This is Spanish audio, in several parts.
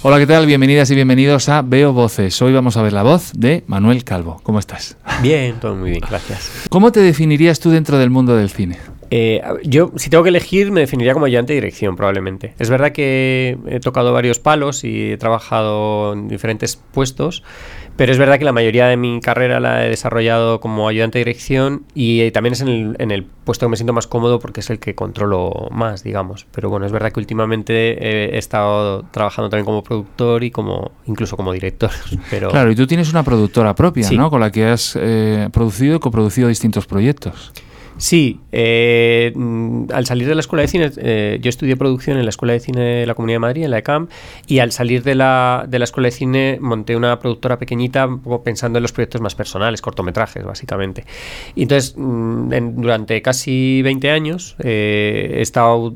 Hola, ¿qué tal? Bienvenidas y bienvenidos a Veo Voces. Hoy vamos a ver la voz de Manuel Calvo. ¿Cómo estás? Bien, todo muy bien, gracias. ¿Cómo te definirías tú dentro del mundo del cine? Eh, yo, si tengo que elegir, me definiría como ayudante de dirección, probablemente. Es verdad que he tocado varios palos y he trabajado en diferentes puestos, pero es verdad que la mayoría de mi carrera la he desarrollado como ayudante de dirección y eh, también es en el, en el, puesto que me siento más cómodo porque es el que controlo más, digamos. Pero bueno, es verdad que últimamente he estado trabajando también como productor y como incluso como director. Pero... Claro, y tú tienes una productora propia, sí. ¿no? Con la que has eh, producido y coproducido distintos proyectos. Sí, eh, mm, al salir de la escuela de cine, eh, yo estudié producción en la escuela de cine de la Comunidad de Madrid, en la ECAM, y al salir de la, de la escuela de cine monté una productora pequeñita, pensando en los proyectos más personales, cortometrajes, básicamente. Y entonces, mm, durante casi 20 años, eh, he estado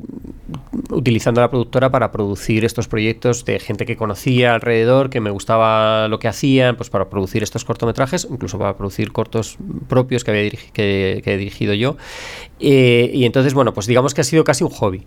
utilizando la productora para producir estos proyectos de gente que conocía alrededor, que me gustaba lo que hacían, pues para producir estos cortometrajes, incluso para producir cortos propios que, había que, que he dirigido yo. Eh, y entonces, bueno, pues digamos que ha sido casi un hobby.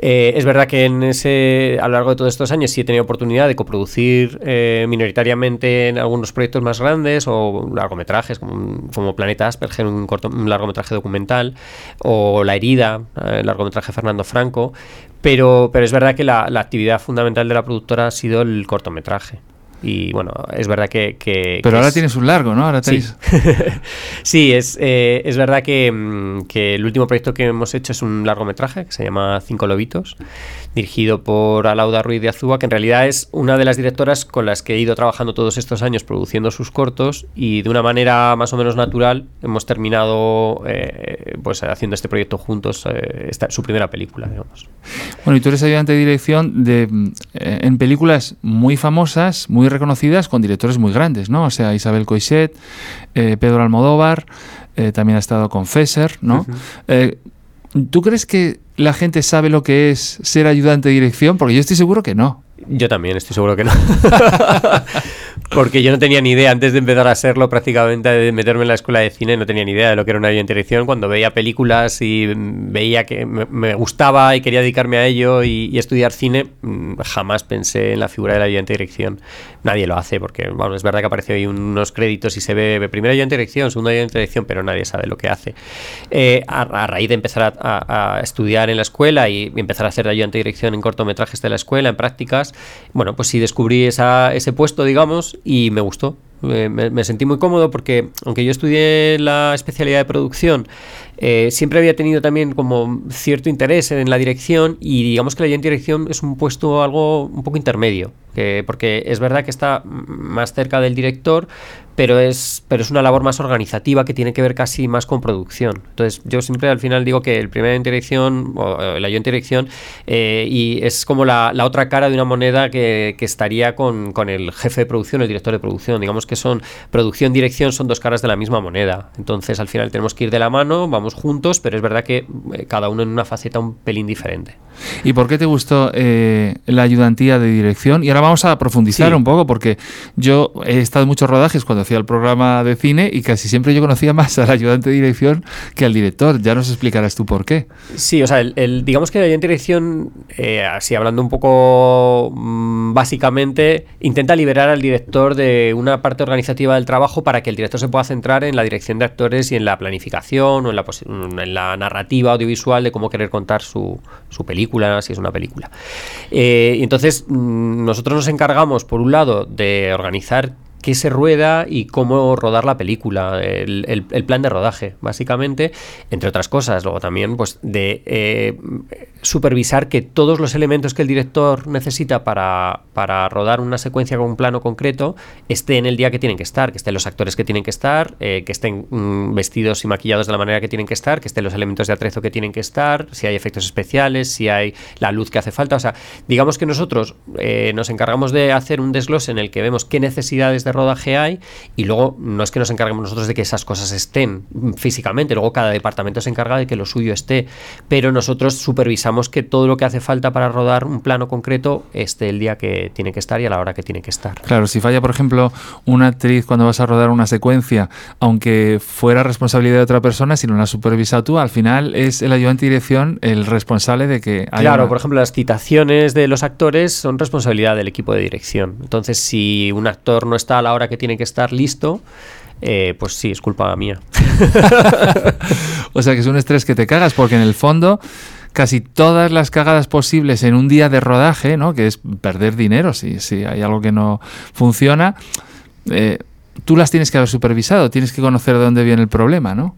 Eh, es verdad que en ese, a lo largo de todos estos años sí he tenido oportunidad de coproducir eh, minoritariamente en algunos proyectos más grandes o largometrajes como, como Planeta Asperger, un, largometraje documental, o La herida, el largometraje Fernando Franco, pero, pero es verdad que la actividad fundamental de la productora ha sido el cortometraje. Y bueno, es verdad que. que Pero que ahora es... tienes un largo, ¿no? Ahora tenéis... Sí, sí es, eh, es verdad que, mm, que, el último proyecto que hemos hecho es un largometraje que se llama Cinco Lobitos, dirigido por Alauda Ruiz de Azúa, que en realidad es una de las directoras con las que he ido trabajando todos estos años produciendo sus cortos y de una manera más o menos natural hemos terminado eh, pues haciendo este proyecto juntos, eh, esta, su primera película, digamos. Bueno, y tú eres ayudante de dirección de, eh, en películas muy famosas, muy reconocidas, con directores muy grandes, ¿no? O sea, Isabel Coixet, Pedro Almodóvar, también ha estado con Fesser, ¿no? Uh -huh. ¿Tú crees que la gente sabe lo que es ser ayudante de dirección? Porque yo estoy seguro que no. Yo también estoy seguro que no. Porque yo no tenía ni idea, antes de empezar a serlo, prácticamente de meterme en la escuela de cine, no tenía ni idea de lo que era una dirección. Cuando veía películas y veía que me, gustaba y quería dedicarme a ello y, estudiar cine, jamás pensé en la figura de la dirección. Nadie lo hace, porque bueno, es verdad que apareció ahí unos créditos y se ve primera dirección, segunda dirección, pero nadie sabe lo que hace. Eh, a, raíz de empezar a, estudiar en la escuela y empezar a hacer ayudante dirección en cortometrajes de la escuela, en prácticas, bueno, pues sí descubrí esa, ese puesto, digamos, y me gustó. Me, me, sentí muy cómodo porque, aunque yo estudié la especialidad de producción, eh, siempre había tenido también como cierto interés en la dirección y digamos que la dirección es un puesto algo un poco intermedio, que, porque es verdad que está más cerca del director, pero es, pero es una labor más organizativa que tiene que ver casi más con producción. Entonces yo siempre al final digo que el primer en dirección o el ayudante en dirección eh, y es como la, la, otra cara de una moneda que, que estaría con, con, el jefe de producción, el director de producción. Digamos que son producción, dirección, son dos caras de la misma moneda. Entonces al final tenemos que ir de la mano, vamos juntos, pero es verdad que eh, cada uno en una faceta un pelín diferente. ¿Y por qué te gustó eh, la ayudantía de dirección? Y ahora vamos a profundizar sí. un poco, porque yo he estado en muchos rodajes cuando hacía el programa de cine y casi siempre yo conocía más al ayudante de dirección que al director. Ya nos explicarás tú por qué. Sí, o sea, el, el digamos que el ayudante de dirección, eh, así hablando un poco mmm, básicamente, intenta liberar al director de una parte organizativa del trabajo para que el director se pueda centrar en la dirección de actores y en la planificación o en la, en la narrativa audiovisual de cómo querer contar su, su película, si es una película. Eh, y entonces mmm, nosotros nos encargamos, por un lado, de organizar qué se rueda y cómo rodar la película, el, el, plan de rodaje, básicamente, entre otras cosas. Luego también, pues, de eh, supervisar que todos los elementos que el director necesita para, para, rodar una secuencia con un plano concreto estén el día que tienen que estar, que estén los actores que tienen que estar, eh, que estén mmm, vestidos y maquillados de la manera que tienen que estar, que estén los elementos de atrezo que tienen que estar, si hay efectos especiales, si hay la luz que hace falta. O sea, digamos que nosotros eh, nos encargamos de hacer un desglose en el que vemos qué necesidades de rodaje hay y luego no es que nos encarguemos nosotros de que esas cosas estén físicamente, luego cada departamento se encarga de que lo suyo esté, pero nosotros supervisamos que todo lo que hace falta para rodar un plano concreto esté el día que tiene que estar y a la hora que tiene que estar. Claro, si falla, por ejemplo, una actriz cuando vas a rodar una secuencia, aunque fuera responsabilidad de otra persona, si no la has supervisado tú, al final es el ayudante de dirección el responsable de que haya Claro, por ejemplo, las citaciones de los actores son responsabilidad del equipo de dirección. Entonces, si un actor no está a la hora que tiene que estar listo, eh, pues sí, es culpa mía. o sea que es un estrés que te cagas porque en el fondo casi todas las cagadas posibles en un día de rodaje, ¿no? que es perder dinero si, si hay algo que no funciona, eh, tú las tienes que haber supervisado, tienes que conocer de dónde viene el problema, ¿no?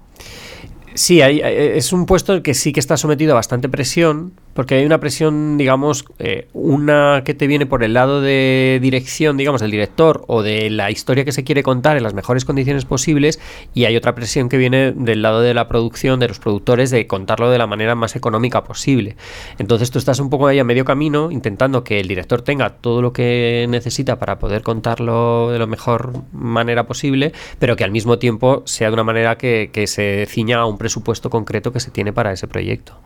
Sí, hay, es un puesto que sí que está sometido a bastante presión, porque hay una presión, digamos, eh, una que te viene por el lado de dirección, digamos, del director o de la historia que se quiere contar en las mejores condiciones posibles, y hay otra presión que viene del lado de la producción, de los productores, de contarlo de la manera más económica posible. Entonces tú estás un poco ahí a medio camino, intentando que el director tenga todo lo que necesita para poder contarlo de la mejor manera posible, pero que al mismo tiempo sea de una manera que, que se ciña a un presupuesto concreto que se tiene para ese proyecto.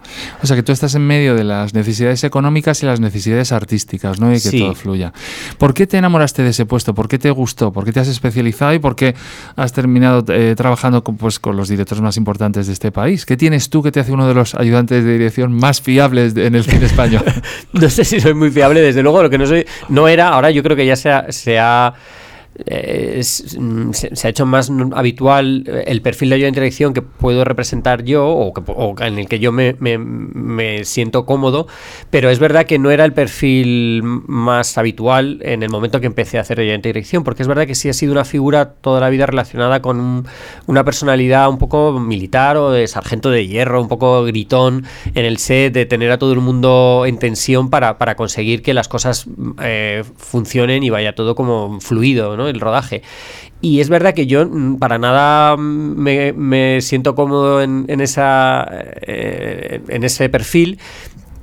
O sea que tú estás en medio de las necesidades económicas y las necesidades artísticas, ¿no? Y que todo fluya. ¿Por qué te enamoraste de ese puesto? ¿Por qué te gustó? ¿Por qué te has especializado y por qué has terminado eh, trabajando con, pues, con los directores más importantes de este país? ¿Qué tienes tú que te hace uno de los ayudantes de dirección más fiables en el cine español? no sé si soy muy fiable, desde luego, lo que no soy, no era, ahora yo creo que ya se ha mm, se, ha hecho más habitual eh, el perfil de dirección que puedo representar yo o, en el que yo me, siento cómodo, pero es verdad que no era el perfil más habitual en el momento que empecé a hacer dirección, porque es verdad que sí ha sido una figura toda la vida relacionada con una personalidad un poco militar o de sargento de hierro, un poco gritón en el set, de tener a todo el mundo en tensión para, conseguir que las cosas eh, funcionen y vaya todo como fluido, ¿no? El rodaje. Y es verdad que yo mm, para nada me, siento cómodo en, esa, eh, en ese perfil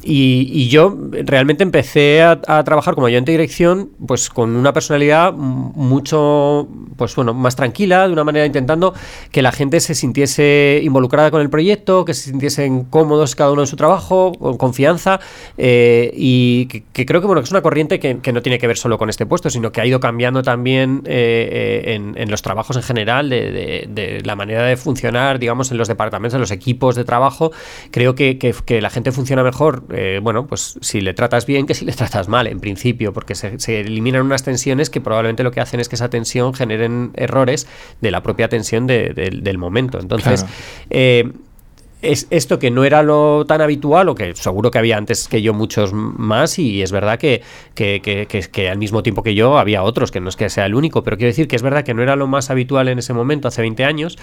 y, yo realmente empecé a, trabajar como ayudante de dirección, pues con una personalidad mucho, pues bueno, más tranquila, de una manera intentando que la gente se sintiese involucrada con el proyecto, que se sintiesen cómodos cada uno en su trabajo, con confianza, eh, y que, creo que bueno, que es una corriente que, no tiene que ver solo con este puesto, sino que ha ido cambiando también eh, eh, en, los trabajos en general, de, la manera de funcionar, digamos, en los departamentos, en los equipos de trabajo. Creo que, que la gente funciona mejor eh, bueno, pues si le tratas bien que si le tratas mal, en principio, porque se, eliminan unas tensiones que probablemente lo que hacen es que esa tensión generen errores de la propia tensión del momento. Entonces, eh, es esto que no era lo tan habitual, o que seguro que había antes que yo muchos más, y es verdad que, que, que, que, al mismo tiempo que yo había otros, que no es que sea el único, pero quiero decir que es verdad que no era lo más habitual en ese momento, hace 20 años,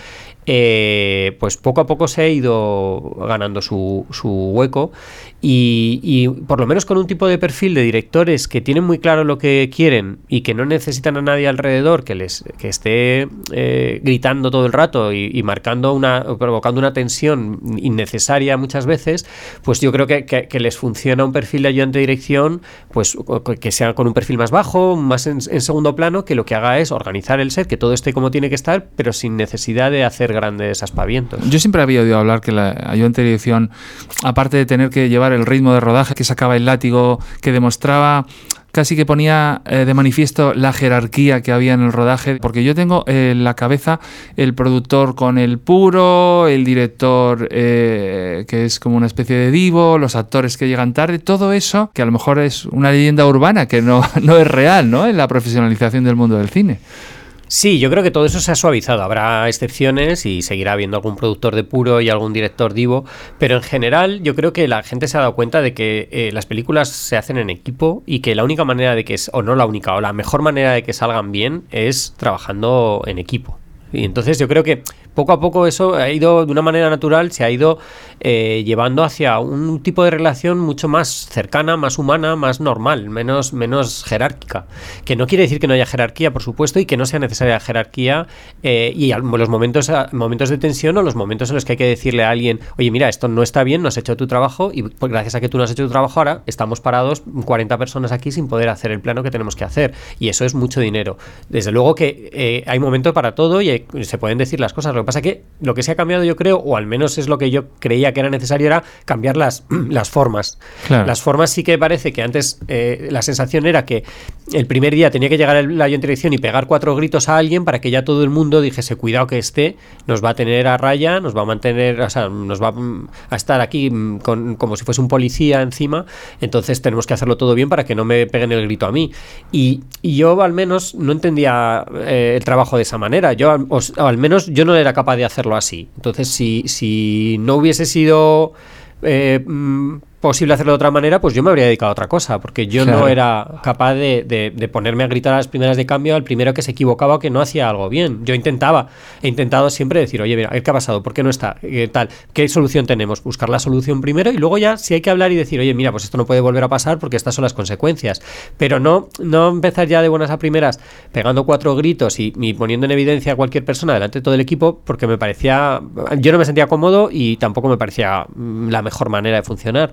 eh, pues poco a poco se ha ido ganando su, su hueco, y, por lo menos con un tipo de perfil de directores que tienen muy claro lo que quieren y que no necesitan a nadie alrededor que les que esté eh, gritando todo el rato y, marcando una, provocando una tensión innecesaria muchas veces, pues yo creo que, les funciona un perfil de ayudante de dirección, pues que sea con un perfil más bajo, más en, segundo plano, que lo que haga es organizar el set, que todo esté como tiene que estar, pero sin necesidad de hacer grandes aspavientos. Yo siempre había oído hablar que la ayudante de dirección, aparte de tener que llevar el ritmo de rodaje, que sacaba el látigo, que demostraba casi que ponía eh, de manifiesto la jerarquía que había en el rodaje, porque yo tengo en la cabeza el productor con el puro, el director eh, que es como una especie de divo, los actores que llegan tarde, todo eso que a lo mejor es una leyenda urbana que no, no es real ¿no? en la profesionalización del mundo del cine. Sí, yo creo que todo eso se ha suavizado. Habrá excepciones y seguirá habiendo algún productor de puro y algún director divo, pero en general yo creo que la gente se ha dado cuenta de que eh, las películas se hacen en equipo y que la única manera de que, es, o no la única, o la mejor manera de que salgan bien es trabajando en equipo. Y entonces yo creo que poco a poco eso ha ido de una manera natural, se ha ido eh, llevando hacia un tipo de relación mucho más cercana, más humana, más normal, menos, menos jerárquica. Que no quiere decir que no haya jerarquía, por supuesto, y que no sea necesaria jerarquía eh, y los momentos, momentos de tensión o los momentos en los que hay que decirle a alguien, oye, mira, esto no está bien, no has hecho tu trabajo y pues, gracias a que tú no has hecho tu trabajo ahora, estamos parados 40 personas aquí sin poder hacer el plano que tenemos que hacer. Y eso es mucho dinero. Desde luego que eh, hay momentos para todo y se pueden decir las cosas. Lo pasa que lo que se ha cambiado, yo creo, o al menos es lo que yo creía que era necesario, era cambiar las, las formas. Las formas sí que parece que antes eh, la sensación era que el primer día tenía que llegar el, la dirección y pegar cuatro gritos a alguien para que ya todo el mundo dijese, cuidado que este nos va a tener a raya, nos va a mantener, o sea, nos va a estar aquí con, como si fuese un policía encima, entonces tenemos que hacerlo todo bien para que no me peguen el grito a mí. Y, yo al menos no entendía eh, el trabajo de esa manera, yo al menos yo no era capaz de hacerlo así. Entonces, si, si no hubiese sido eh, mm, posible hacerlo de otra manera, pues yo me habría dedicado a otra cosa, porque yo no era capaz de, ponerme a gritar a las primeras de cambio al primero que se equivocaba o que no hacía algo bien. Yo intentaba, he intentado siempre decir, oye, mira, ¿qué ha pasado? ¿Por qué no está? ¿Qué tal? ¿Qué solución tenemos? Buscar la solución primero y luego ya si hay que hablar y decir, oye, mira, pues esto no puede volver a pasar porque estas son las consecuencias. Pero no, no empezar ya de buenas a primeras pegando cuatro gritos y, y poniendo en evidencia a cualquier persona delante de todo el equipo porque me parecía, yo no me sentía cómodo y tampoco me parecía mm, la mejor manera de funcionar.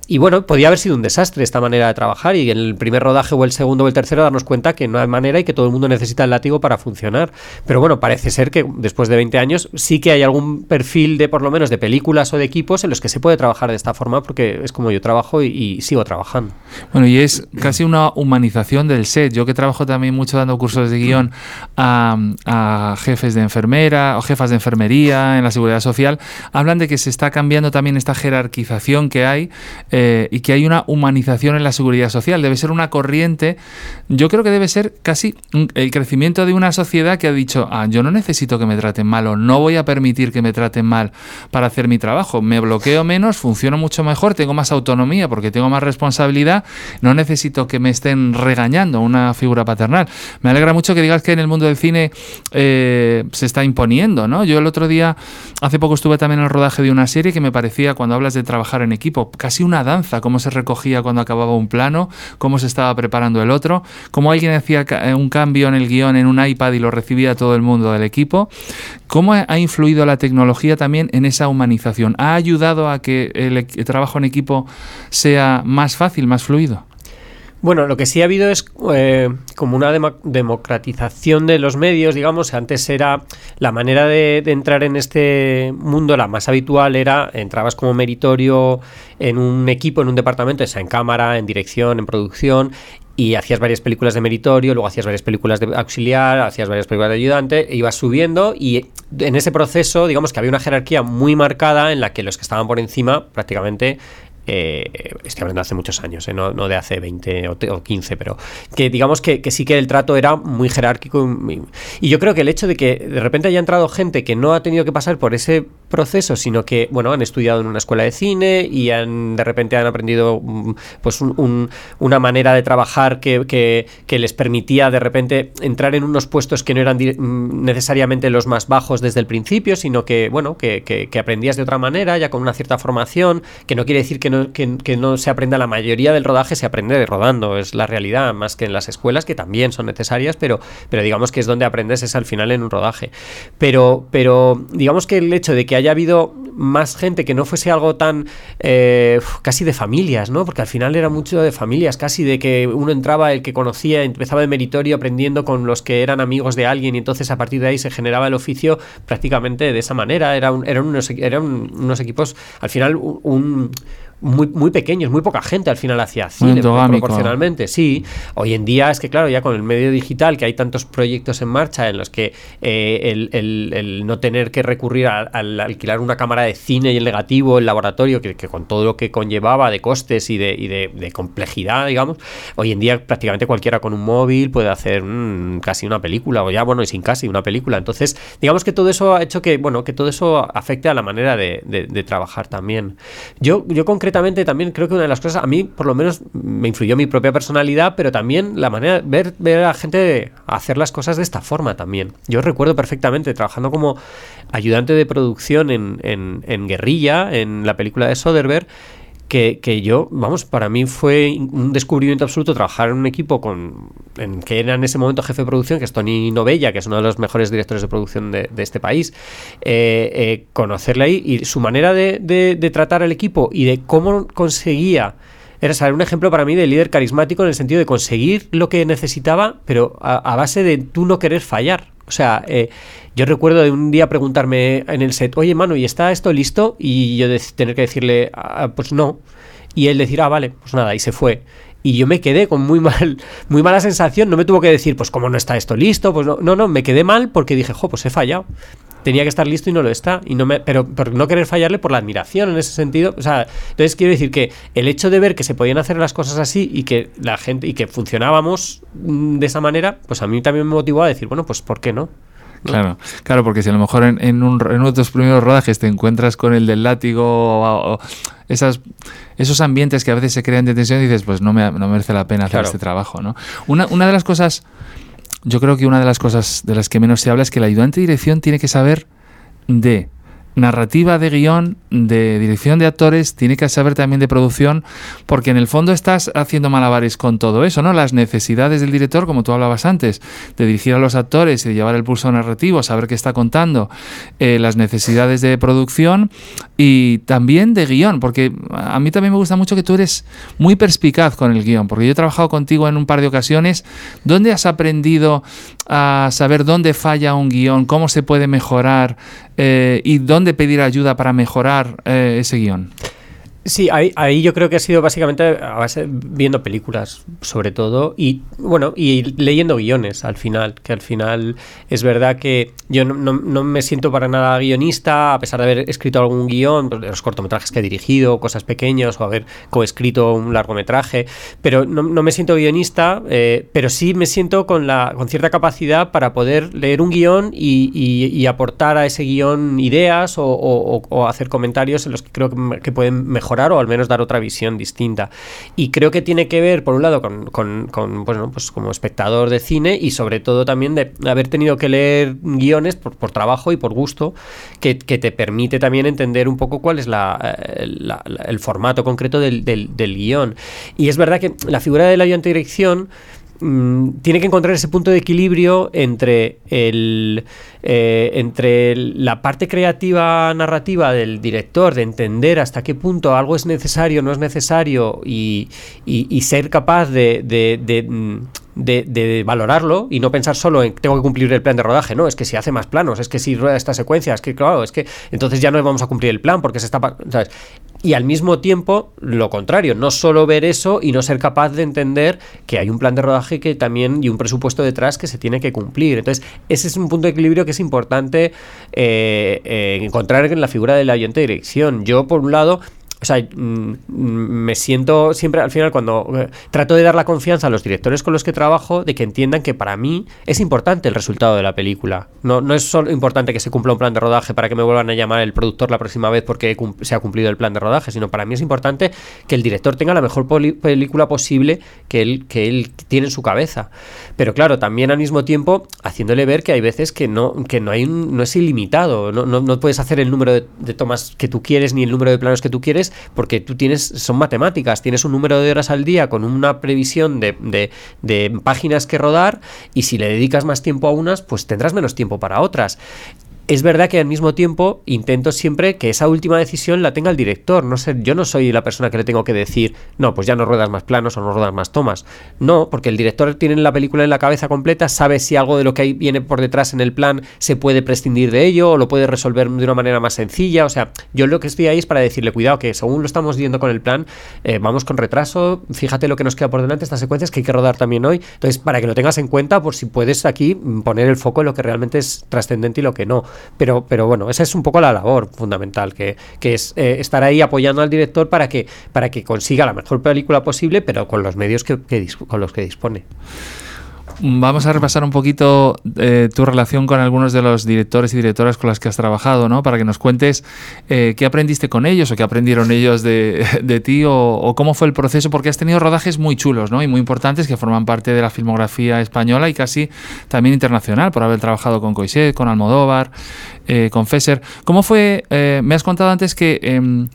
Y bueno, podía haber sido un desastre esta manera de trabajar y en el primer rodaje o el segundo o el tercero darnos cuenta que no hay manera y que todo el mundo necesita el látigo para funcionar. Pero bueno, parece ser que después de 20 años sí que hay algún perfil de por lo menos de películas o de equipos en los que se puede trabajar de esta forma porque es como yo trabajo y, sigo trabajando. Bueno, y es casi una humanización del set. Yo que trabajo también mucho dando cursos de guion a, jefes de enfermera o jefas de enfermería en la seguridad social, hablan de que se está cambiando también esta jerarquización que hay. Eh, y que hay una humanización en la seguridad social. Debe ser una corriente, yo creo que debe ser casi el crecimiento de una sociedad que ha dicho, ah, yo no necesito que me traten mal o no voy a permitir que me traten mal para hacer mi trabajo. Me bloqueo menos, funciono mucho mejor, tengo más autonomía porque tengo más responsabilidad, no necesito que me estén regañando una figura paternal. Me alegra mucho que digas que en el mundo del cine eh, se está imponiendo, ¿no? Yo el otro día, hace poco estuve también en el rodaje de una serie que me parecía, cuando hablas de trabajar en equipo, casi una danza, cómo se recogía cuando acababa un plano, cómo se estaba preparando el otro, cómo alguien hacía eh, un cambio en el guion en un iPad y lo recibía todo el mundo del equipo, cómo ha influido la tecnología también en esa humanización, ha ayudado a que el trabajo en equipo sea más fácil, más fluido. Bueno, lo que sí ha habido es eh, como una democratización de los medios, digamos. Antes era la manera de, entrar en este mundo, la más habitual era entrabas como meritorio en un equipo, en un departamento, sea en cámara, en dirección, en producción, y hacías varias películas de meritorio, luego hacías varias películas de auxiliar, hacías varias películas de ayudante, e ibas subiendo y en ese proceso, digamos que había una jerarquía muy marcada en la que los que estaban por encima prácticamente eh, estoy hablando de hace muchos años, eh, no, de hace 20 o, 15, pero que digamos que, sí que el trato era muy jerárquico y, yo creo que el hecho de que de repente haya entrado gente que no ha tenido que pasar por ese proceso, sino que, bueno, han estudiado en una escuela de cine y han, de repente han aprendido mm, pues una manera de trabajar que, les permitía de repente entrar en unos puestos que no eran mm, necesariamente los más bajos desde el principio, sino que, bueno, que, que aprendías de otra manera, ya con una cierta formación, que no quiere decir que no, que, no se aprenda la mayoría del rodaje, se aprende de rodando, es la realidad, más que en las escuelas, que también son necesarias, pero, pero digamos que es donde aprendes es al final en un rodaje. Pero, pero digamos que el hecho de que haya habido más gente, que no fuese algo tan eh, casi de familias, ¿no? Porque al final era mucho de familias, casi de que uno entraba, el que conocía, empezaba de meritorio aprendiendo con los que eran amigos de alguien y entonces a partir de ahí se generaba el oficio prácticamente de esa manera. Era eran, unos, eran unos equipos, al final un muy, muy pequeños, muy poca gente al final hacía cine proporcionalmente. Sí, hoy en día es que, claro, ya con el medio digital, que hay tantos proyectos en marcha en los que eh, el, no tener que recurrir al alquilar una cámara de cine y el negativo, el laboratorio, que, con todo lo que conllevaba de costes y de, y de, complejidad, digamos, hoy en día prácticamente cualquiera con un móvil puede hacer mm, casi una película, o ya, bueno, y sin casi una película. Entonces, digamos que todo eso ha hecho que, bueno, que todo eso afecte a la manera de, trabajar también. Yo, yo concretamente también creo que una de las cosas, a mí por lo menos me influyó mi propia personalidad, pero también la manera, ver, ver a la gente hacer las cosas de esta forma también. Yo recuerdo perfectamente trabajando como ayudante de producción en, en, en Guerrilla, en la película de Soderbergh, que, yo, vamos, para mí fue un descubrimiento absoluto trabajar en un equipo con en que era en ese momento jefe de producción, que es Tony Novella, que es uno de los mejores directores de producción de, este país, eh, eh, conocerle ahí y su manera de, tratar al equipo y de cómo conseguía era saber un ejemplo para mí de líder carismático en el sentido de conseguir lo que necesitaba, pero a, base de tú no querer fallar. O sea, eh, yo recuerdo de un día preguntarme en el set, oye, mano, ¿y está esto listo? Y yo tener que decirle, ah, pues no. Y él decir, ah, vale, pues nada, y se fue. Y yo me quedé con muy mal, muy mala sensación. No me tuvo que decir, pues cómo no está esto listo. Pues no, no, no, me quedé mal porque dije, jo, pues he fallado. Tenía que estar listo y no lo está. Y no me, pero por no querer fallarle por la admiración en ese sentido. O sea, entonces quiero decir que el hecho de ver que se podían hacer las cosas así y que la gente, y que funcionábamos mm, de esa manera, pues a mí también me motivó a decir, bueno, pues ¿por qué no? Claro, claro, porque si a lo mejor en, en, un, en uno de tus primeros rodajes te encuentras con el del látigo o, esas, esos ambientes que a veces se crean de tensión y dices, pues no me, no merece la pena hacer este trabajo, ¿no? Una, una de las cosas, yo creo que una de las cosas de las que menos se habla es que el ayudante de dirección tiene que saber de narrativa de guion, de dirección de actores, tiene que saber también de producción, porque en el fondo estás haciendo malabares con todo eso, ¿no? Las necesidades del director, como tú hablabas antes, de dirigir a los actores y de llevar el pulso narrativo, saber qué está contando, eh, las necesidades de producción y también de guion, porque a mí también me gusta mucho que tú eres muy perspicaz con el guion, porque yo he trabajado contigo en un par de ocasiones. ¿Dónde has aprendido a saber dónde falla un guion, cómo se puede mejorar eh, y dónde pedir ayuda para mejorar eh, ese guion? Sí, ahí, ahí, yo creo que ha sido básicamente a base viendo películas, sobre todo, y bueno, y leyendo guiones al final, que al final es verdad que yo no, no, me siento para nada guionista, a pesar de haber escrito algún guion, pues, de los cortometrajes que he dirigido, cosas pequeñas, o haber coescrito un largometraje, pero no, me siento guionista, eh, pero sí me siento con, la, con cierta capacidad para poder leer un guion y, y, aportar a ese guion ideas o, o, hacer comentarios en los que creo que, que pueden mejorar o al menos dar otra visión distinta. Y creo que tiene que ver, por un lado, con, con, pues como espectador de cine y sobre todo también de haber tenido que leer guiones por, trabajo y por gusto, que, te permite también entender un poco cuál es la, eh, el formato concreto del, del, del guion. Y es verdad que la figura de la ayudante dirección Mm, tiene que encontrar ese punto de equilibrio entre, el, eh, entre la parte creativa narrativa del director, de entender hasta qué punto algo es necesario, no es necesario, y, ser capaz de, mm, de, valorarlo y no pensar solo en tengo que cumplir el plan de rodaje, no, es que si hace más planos, es que si rueda esta secuencia, es que claro, es que entonces ya no vamos a cumplir el plan porque se está... ¿sabes? y al mismo tiempo lo contrario, no solo ver eso y no ser capaz de entender que hay un plan de rodaje que también y un presupuesto detrás que se tiene que cumplir. Entonces, ese es un punto de equilibrio que es importante eh, eh, encontrar en la figura del ayudante de dirección. Yo, por un lado, o sea, mm, me siento siempre al final cuando eh, trato de dar la confianza a los directores con los que trabajo de que entiendan que para mí es importante el resultado de la película. No, no es solo importante que se cumpla un plan de rodaje para que me vuelvan a llamar el productor la próxima vez porque se ha cumplido el plan de rodaje, sino para mí es importante que el director tenga la mejor película posible que él, que él tiene en su cabeza. Pero claro, también al mismo tiempo haciéndole ver que hay veces que no, que no, hay no es ilimitado, no, no, puedes hacer el número de tomas que tú quieres ni el número de planos que tú quieres porque tú tienes, son matemáticas, tienes un número de horas al día con una previsión de, páginas que rodar y si le dedicas más tiempo a unas, pues tendrás menos tiempo para otras es verdad que al mismo tiempo intento siempre que esa última decisión la tenga el director. No sé, yo no soy la persona que le tengo que decir, no, pues ya no ruedas más planos o no ruedas más tomas. No, porque el director tiene la película en la cabeza completa, sabe si algo de lo que viene por detrás en el plan se puede prescindir de ello o lo puede resolver de una manera más sencilla. O sea, yo lo que estoy ahí es para decirle, cuidado, que según lo estamos viendo con el plan, eh, vamos con retraso, fíjate lo que nos queda por delante, estas secuencias que hay que rodar también hoy. Entonces, para que lo tengas en cuenta, por si puedes aquí poner el foco en lo que realmente es trascendente y lo que no. Pero, pero bueno, esa es un poco la labor fundamental, que, es eh, estar ahí apoyando al director para que, para que consiga la mejor película posible, pero con los medios que, con los que dispone. Vamos a repasar un poquito eh, tu relación con algunos de los directores y directoras con las que has trabajado, ¿no? Para que nos cuentes eh, qué aprendiste con ellos o qué aprendieron ellos de, ti o, cómo fue el proceso, porque has tenido rodajes muy chulos, ¿no? Y muy importantes que forman parte de la filmografía española y casi también internacional, por haber trabajado con Coiset, con Almodóvar, eh, con Fesser. ¿Cómo fue? me has contado antes que em,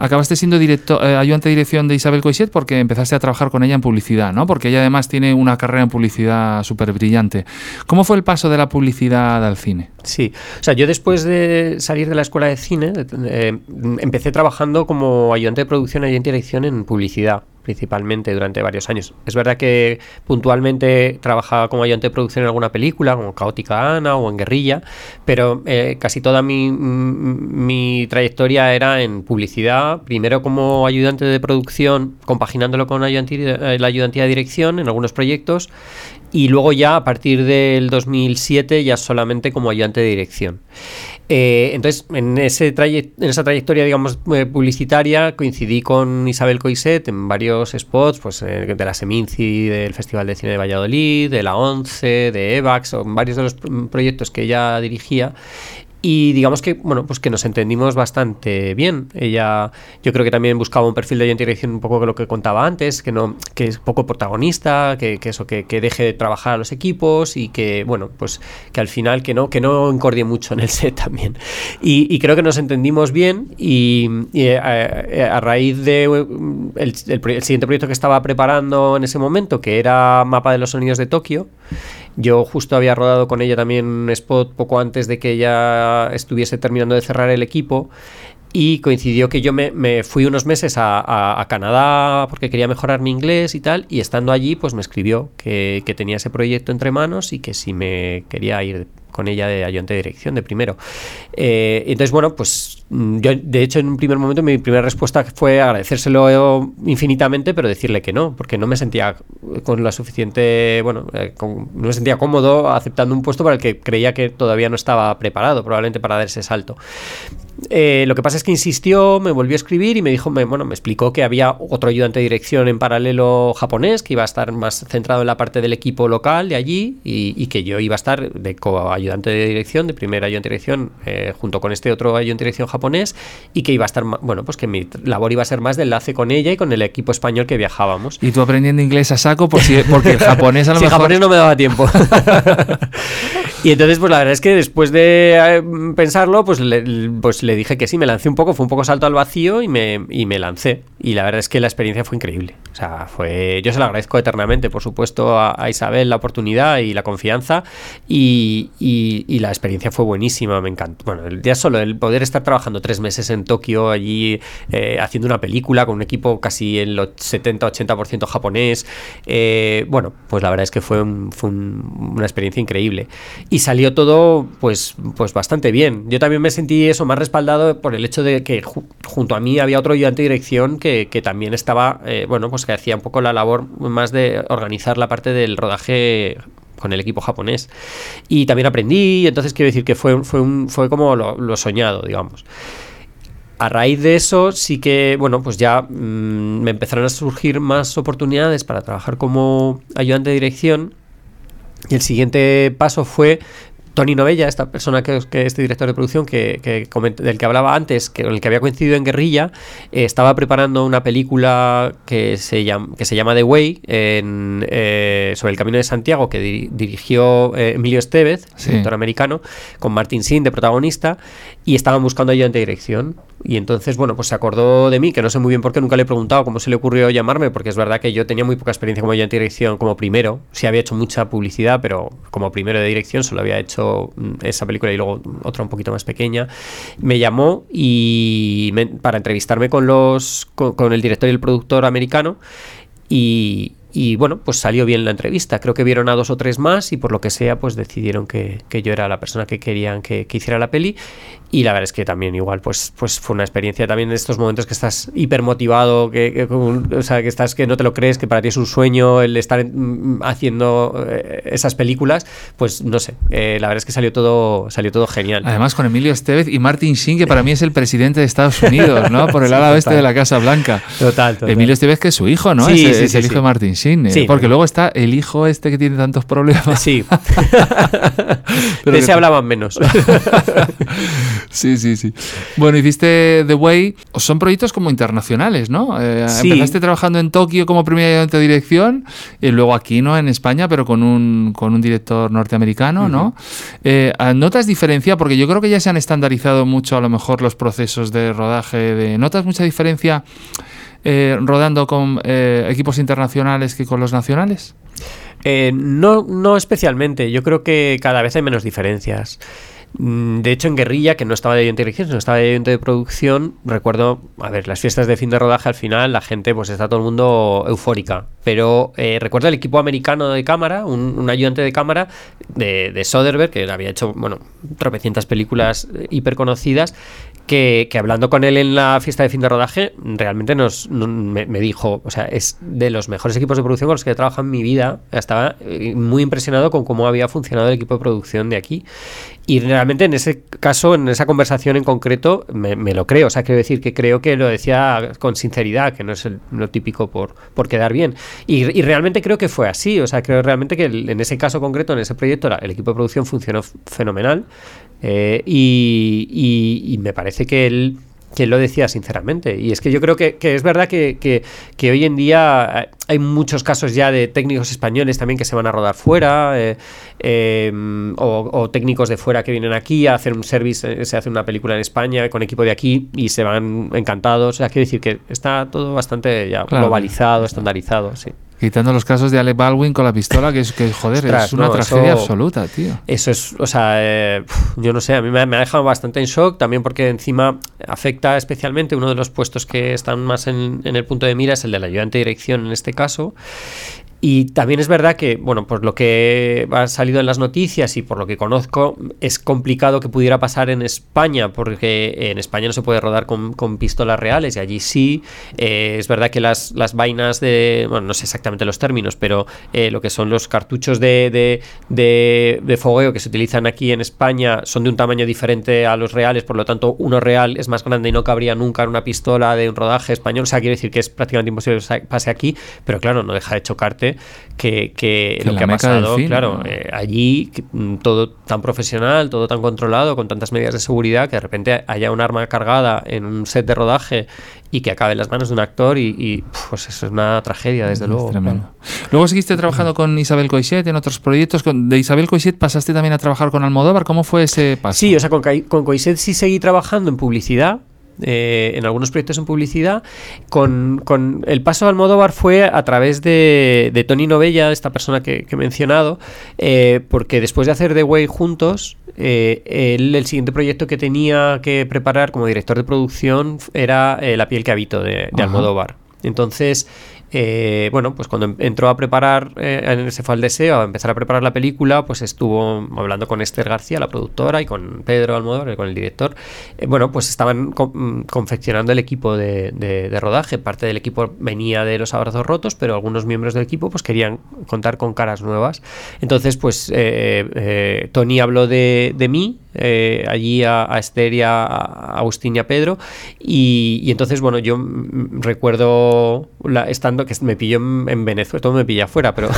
acabaste siendo director, eh, ayudante de dirección de Isabel Coixet porque empezaste a trabajar con ella en publicidad, ¿no? Porque ella además tiene una carrera en publicidad súper brillante. ¿Cómo fue el paso de la publicidad al cine? Sí, o sea, yo después de salir de la escuela de cine eh, empecé trabajando como ayudante de producción, ayudante de dirección en publicidad principalmente durante varios años. Es verdad que puntualmente trabajaba como ayudante de producción en alguna película, como Caótica Ana o en Guerrilla, pero eh, casi toda mi, mi, trayectoria era en publicidad, primero como ayudante de producción, compaginándolo con ayudante, la ayudantía de dirección en algunos proyectos, y luego ya a partir del 2007 ya solamente como ayudante de dirección. Eh, entonces, en, ese en esa trayectoria, digamos, eh, publicitaria, coincidí con Isabel Coiset en varios spots, pues eh, de la Seminci, del Festival de Cine de Valladolid, de la ONCE, de EVAX, o varios de los proyectos que ella dirigía. Y digamos que, bueno, pues que nos entendimos bastante bien. Ella, yo creo que también buscaba un perfil de dirección un poco de lo que contaba antes, que no, que es poco protagonista, que, que eso, que, que, deje de trabajar a los equipos y que, bueno, pues que al final que no, que no encordie mucho en el set también. Y, creo que nos entendimos bien y, eh, a, raíz de el, el siguiente proyecto que estaba preparando en ese momento, que era Mapa de los Sonidos de Tokio, yo justo había rodado con ella también un spot poco antes de que ella estuviese terminando de cerrar el equipo y coincidió que yo me, fui unos meses a, Canadá porque quería mejorar mi inglés y tal, y estando allí pues me escribió que, que tenía ese proyecto entre manos y que si me quería ir con ella de ayudante de dirección, de primero. Eh, entonces, bueno, pues mm, yo, de hecho, en un primer momento mi primera respuesta fue agradecérselo infinitamente, pero decirle que no, porque no me sentía con la suficiente, bueno, eh, no me sentía cómodo aceptando un puesto para el que creía que todavía no estaba preparado, probablemente para dar ese salto. Eh, lo que pasa es que insistió, me volvió a escribir y me dijo, bueno, me explicó que había otro ayudante de dirección en paralelo japonés que iba a estar más centrado en la parte del equipo local de allí y, que yo iba a estar de ayudante de dirección, de primera ayudante de dirección, eh, junto con este otro ayudante de dirección japonés y que iba a estar, bueno, pues que mi labor iba a ser más de enlace con ella y con el equipo español que viajábamos. ¿Y tú aprendiendo inglés a saco? Por si, porque el japonés a lo sí, mejor... japonés no me daba tiempo. y entonces, pues la verdad es que después de eh, pensarlo, pues le, pues le dije que sí, me lancé un poco, fue un poco salto al vacío y me, y me lancé. Y la verdad es que la experiencia fue increíble. O sea, fue. Yo se lo agradezco eternamente, por supuesto, a, Isabel la oportunidad y la confianza. Y, y, la experiencia fue buenísima, me encantó. Bueno, día solo, el poder estar trabajando tres meses en Tokio, allí eh, haciendo una película con un equipo casi en los 70-80% japonés. Eh, bueno, pues la verdad es que fue, fue una experiencia increíble. Y salió todo, pues, pues bastante bien. Yo también me sentí eso más respaldado por el hecho de que junto a mí había otro ayudante de dirección que, que también estaba, eh, bueno, pues que hacía un poco la labor más de organizar la parte del rodaje con el equipo japonés. Y también aprendí, entonces quiero decir que fue, fue, un, fue como lo, soñado, digamos. A raíz de eso sí que, bueno, pues ya mm, me empezaron a surgir más oportunidades para trabajar como ayudante de dirección. Y el siguiente paso fue Tony Novella, esta persona que, que este director de producción que, del que hablaba antes, que, con el que había coincidido en Guerrilla, eh, estaba preparando una película que se llama, que se llama The Way eh, sobre el Camino de Santiago que dirigió eh, Emilio Estevez, director americano, con Martin Sin de protagonista, y estaban buscando ayudante de dirección. Y entonces, bueno, pues se acordó de mí, que no sé muy bien por qué, nunca le he preguntado cómo se le ocurrió llamarme, porque es verdad que yo tenía muy poca experiencia como ayudante de dirección como primero. Sí había hecho mucha publicidad, pero como primero de dirección solo había hecho mm, esa película y luego otra un poquito más pequeña. Me llamó y para entrevistarme con los con el director y el productor americano y, y bueno, pues salió bien la entrevista. Creo que vieron a dos o tres más y por lo que sea, pues decidieron que, que yo era la persona que querían que, que, hiciera la peli. Y la verdad es que también igual, pues, pues fue una experiencia también de estos momentos que estás hiper motivado, que, o sea, que estás que no te lo crees, que para ti es un sueño el estar mm, haciendo eh, esas películas. Pues no sé, eh, la verdad es que salió todo, salió todo genial. Además con Emilio Estevez y Martin Sheen, que para mí es el presidente de Estados Unidos, ¿no? Por el lado oeste de la Casa Blanca. Total, total. Emilio Estevez, que es su hijo, ¿no? Sí, es, el hijo de Martin Shane. Sí. Porque luego está el hijo este que tiene tantos problemas. Sí. Pero de que- ese hablaban menos. Sí, sí, sí. Bueno, hiciste The Way. Son proyectos como internacionales, ¿no? Eh, Sí. Empezaste trabajando en Tokio como primer ayudante de dirección y luego aquí, ¿no? En España, pero con un, con un director norteamericano, ¿no? Eh, ¿Notas diferencia? Porque yo creo que ya se han estandarizado mucho a lo mejor los procesos de rodaje. De, ¿Notas mucha diferencia eh, rodando con eh, equipos internacionales que con los nacionales? Eh, no, no especialmente. Yo creo que cada vez hay menos diferencias. Mm, De hecho, en Guerrilla, que no estaba de inteligencia, sino estaba de de producción, recuerdo, a ver, las fiestas de fin de rodaje al final, la gente, pues está todo el mundo eufórica. Pero eh, recuerdo el equipo americano de cámara, un, ayudante de cámara de, de Soderbergh, que había hecho, bueno, tropecientas películas hiper conocidas, que, hablando con él en la fiesta de fin de rodaje, realmente nos, no- me, dijo, o sea, es de los mejores equipos de producción con los que he trabajado en mi vida. Estaba eh, muy impresionado con cómo había funcionado el equipo de producción de aquí. Y realmente en ese caso, en esa conversación en concreto, me, me lo creo. O sea, quiero decir que creo que lo decía con sinceridad, que no es lo típico por, por quedar bien. Y, realmente creo que fue así. O sea, creo realmente que en ese caso concreto, en ese proyecto, la- el equipo de producción funcionó fenomenal. Eh, y, y- y me parece que él, que él lo decía sinceramente. Y es que yo creo que, que es verdad que, que- que hoy en día eh, hay muchos casos ya de técnicos españoles también que se van a rodar fuera, eh, eh, o, o técnicos de fuera que vienen aquí a hacer un service, eh, se hace una película en España con equipo de aquí y se van encantados. O sea, quiero decir que está todo bastante ya Claro. globalizado, estandarizado, sí. Quitando los casos de Alec Baldwin con la pistola, que es que, joder, Ostras, es una no, tragedia eso- absoluta, tío. Eso es, o sea, eh, yo no sé, a mí me, me ha dejado bastante en shock, también porque encima afecta especialmente uno de los puestos que están más en, en el punto de mira, es el de la ayudante de dirección en este caso. Y también es verdad que, bueno, por lo que ha salido en las noticias y por lo que conozco, es complicado que pudiera pasar en España, porque en España no se puede rodar con, con pistolas reales y allí sí. Eh, es verdad que las, las vainas de, bueno, no sé exactamente los términos, pero eh, lo que son los cartuchos de, de, de, fogueo que se utilizan aquí en España son de un tamaño diferente a los reales, por lo tanto, uno real es más grande y no cabría nunca en una pistola de un rodaje español. O sea, quiere decir que es prácticamente imposible que pase aquí, pero claro, no deja de chocarte que, que Que lo que ha pasado, cine, claro, ¿no? eh, allí que, mm, todo tan profesional, todo tan controlado, con tantas medidas de seguridad, que de repente haya un arma cargada en un set de rodaje y que acabe en las manos de un actor y, y, pues eso es una tragedia, desde Es luego. tremendo. Luego seguiste trabajando con Isabel Coixet en otros proyectos. De Isabel Coixet pasaste también a trabajar con Almodóvar. ¿Cómo fue ese paso? Sí, o sea, con, con Coiset sí seguí trabajando en publicidad. Eh, en algunos proyectos en publicidad. Con, con el paso de Almodóvar fue a través de, de Tony Novella, esta persona que, que he mencionado, eh, porque después de hacer The Way juntos, eh, él, el siguiente proyecto que tenía que preparar como director de producción era La piel que habito de. Almodóvar. Entonces, eh, bueno, pues cuando em- entró a preparar, eh, se fue al deseo, a empezar a preparar la película, pues estuvo hablando con Esther García, la productora, y con Pedro Almodóvar, con el director. Eh, bueno, pues estaban mm, confeccionando el equipo de, de- de rodaje. Parte del equipo venía de Los Abrazos Rotos, pero algunos miembros del equipo pues querían contar con caras nuevas. Entonces, pues eh, eh, Tony habló de, de mí, eh, allí a, a Esther y a, a Agustín y a Pedro. Y, y entonces, bueno, yo mm, recuerdo la- estando que me pilló en, en Venezuela, todo me pilla afuera, pero,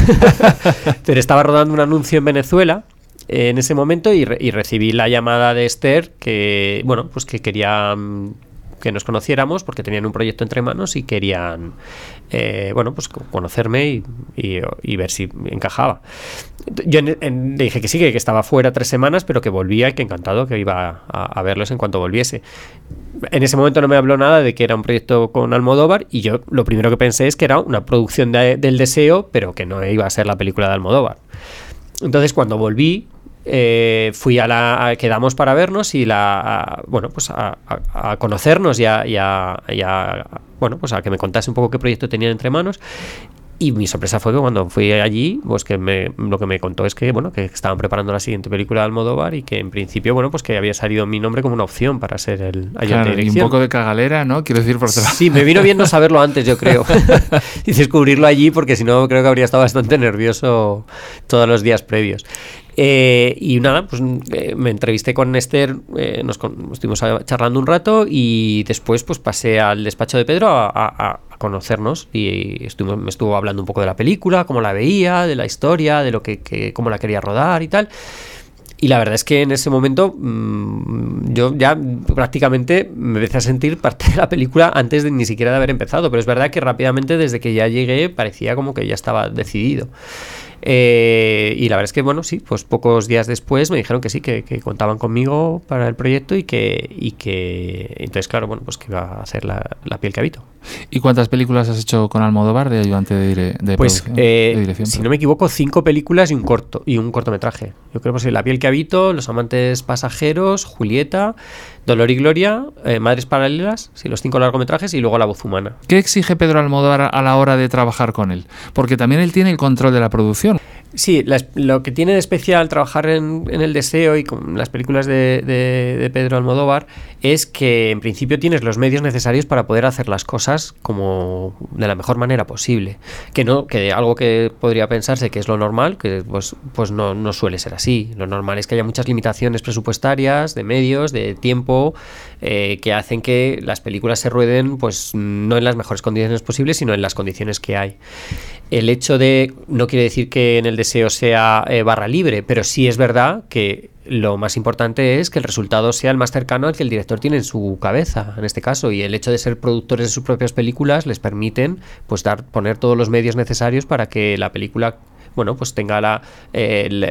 pero estaba rodando un anuncio en Venezuela eh, en ese momento y, y recibí la llamada de Esther que, bueno, pues que quería que nos conociéramos porque tenían un proyecto entre manos y querían, eh, bueno, pues co- conocerme y, ver si encajaba. Yo le dije que sí, que, que estaba fuera tres semanas, pero que volvía y que encantado que iba a, verlos en cuanto volviese. En ese momento no me habló nada de que era un proyecto con Almodóvar y yo lo primero que pensé es que era una producción de- del deseo, pero que no iba a ser la película de Almodóvar. Entonces cuando volví, eh, fui a la. a- quedamos para vernos y la. a- bueno, pues a, a- conocernos y a, y y a- Bueno, pues a que me contase un poco qué proyecto tenían entre manos. Y mi sorpresa fue que cuando fui allí, pues que me, lo que me contó es que, bueno, que estaban preparando la siguiente película de Almodóvar y que en principio, bueno, pues que había salido mi nombre como una opción para ser el ayudante Claro, de y un dirección. poco de cagalera, ¿no? Quiero decir, por. Sí, me vino bien no saberlo antes, yo creo. y descubrirlo allí, porque si no, creo que habría estado bastante nervioso todos los días previos. Eh, y nada, pues eh, me entrevisté con Esther, eh, nos con- estuvimos charlando un rato y después pues pasé al despacho de Pedro a, a- a conocernos y estuvo, me estuvo hablando un poco de la película, cómo la veía, de la historia, de lo que, que cómo la quería rodar y tal. Y la verdad es que en ese momento mmm, yo ya prácticamente me empecé a sentir parte de la película antes de ni siquiera de haber empezado. Pero es verdad que rápidamente desde que ya llegué parecía como que ya estaba decidido. Eh, y la verdad es que, bueno, sí, pues pocos días después me dijeron que sí, que, que contaban conmigo para el proyecto y que, y que entonces, claro, bueno, pues que iba a hacer la, la piel que habito. ¿Y cuántas películas has hecho con Almodóvar de ayudante de, dire de pues, eh, de dirección? Si no me equivoco, cinco películas y un corto y un cortometraje. Yo creo que pues, La piel que habito, Los amantes pasajeros, Julieta, Dolor y Gloria, eh, Madres Paralelas, sí, los cinco largometrajes y luego La voz humana. ¿Qué exige Pedro Almodóvar a la hora de trabajar con él? Porque también él tiene el control de la producción. Sí, la, lo que tiene de especial trabajar en, en, el deseo y con las películas de, de, de, Pedro Almodóvar es que en principio tienes los medios necesarios para poder hacer las cosas como de la mejor manera posible. Que no, que algo que podría pensarse que es lo normal, que pues, pues no, no suele ser así. Lo normal es que haya muchas limitaciones presupuestarias, de medios, de tiempo, eh, que hacen que las películas se rueden pues no en las mejores condiciones posibles, sino en las condiciones que hay. El hecho de, no quiere decir que en el deseo sea eh, barra libre, pero sí es verdad que lo más importante es que el resultado sea el más cercano al que el director tiene en su cabeza, en este caso, y el hecho de ser productores de sus propias películas les permiten pues dar poner todos los medios necesarios para que la película bueno, pues tenga la, eh, el,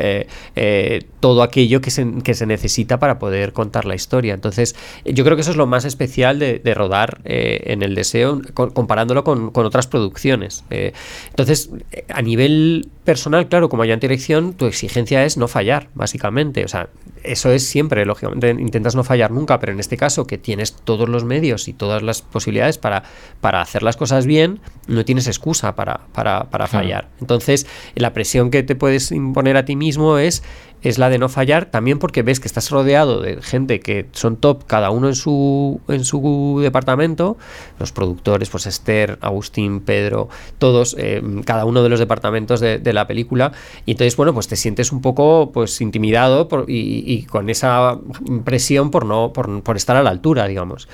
eh, todo aquello que se, que se, necesita para poder contar la historia. Entonces, yo creo que eso es lo más especial de, de rodar eh, en el deseo, comparándolo con, con, otras producciones. Eh, entonces, a nivel personal, claro, como hay dirección, tu exigencia es no fallar, básicamente. O sea, eso es siempre, lógicamente, intentas no fallar nunca, pero en este caso, que tienes todos los medios y todas las posibilidades para, para hacer las cosas bien, no tienes excusa para, para, para fallar. Entonces, la presión que te puedes imponer a ti mismo es es la de no fallar, también porque ves que estás rodeado de gente que son top, cada uno en su, en su departamento, los productores, pues Esther, Agustín, Pedro, todos, eh, cada uno de los departamentos de, de, la película, y entonces, bueno, pues te sientes un poco pues intimidado por, y, con esa presión por no, por, estar a la altura, digamos.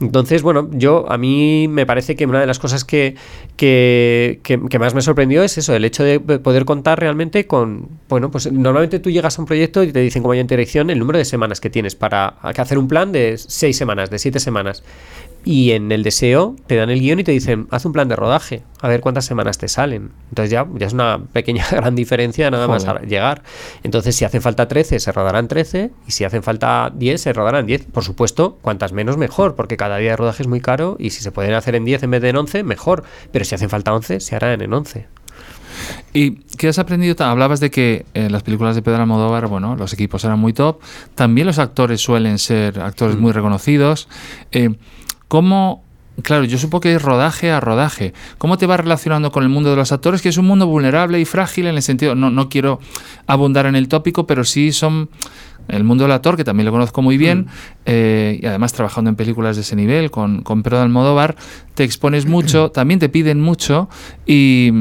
Entonces, bueno, yo, a mí me parece que una de las cosas que, que, que, que más me sorprendió es eso, el hecho de poder contar realmente con, bueno, pues normalmente tú llegas a un proyecto y te dicen como en dirección el número de semanas que tienes para hacer un plan de seis semanas, de siete semanas. Y en el deseo te dan el guion y te dicen, haz un plan de rodaje, a ver cuántas semanas te salen. Entonces ya, ya es una pequeña gran diferencia nada Joder. más llegar. Entonces si hacen falta 13, se rodarán 13, y si hacen falta 10, se rodarán 10. Por supuesto, cuantas menos mejor, porque cada día de rodaje es muy caro y si se pueden hacer en 10 en vez de en 11, mejor. Pero si hacen falta 11, se harán en 11. ¿Y qué has aprendido? Hablabas de que en eh, las películas de Pedro Almodóvar, bueno, los equipos eran muy top. También los actores suelen ser actores mm. muy reconocidos. Eh, ¿Cómo claro, yo supongo que es rodaje a rodaje. ¿Cómo te vas relacionando con el mundo de los actores? Que es un mundo vulnerable y frágil en el sentido, no, no quiero abundar en el tópico, pero sí son el mundo del actor, que también lo conozco muy bien, mm. eh, y además trabajando en películas de ese nivel, con, con Pedro Almodóvar, te expones mucho, también te piden mucho y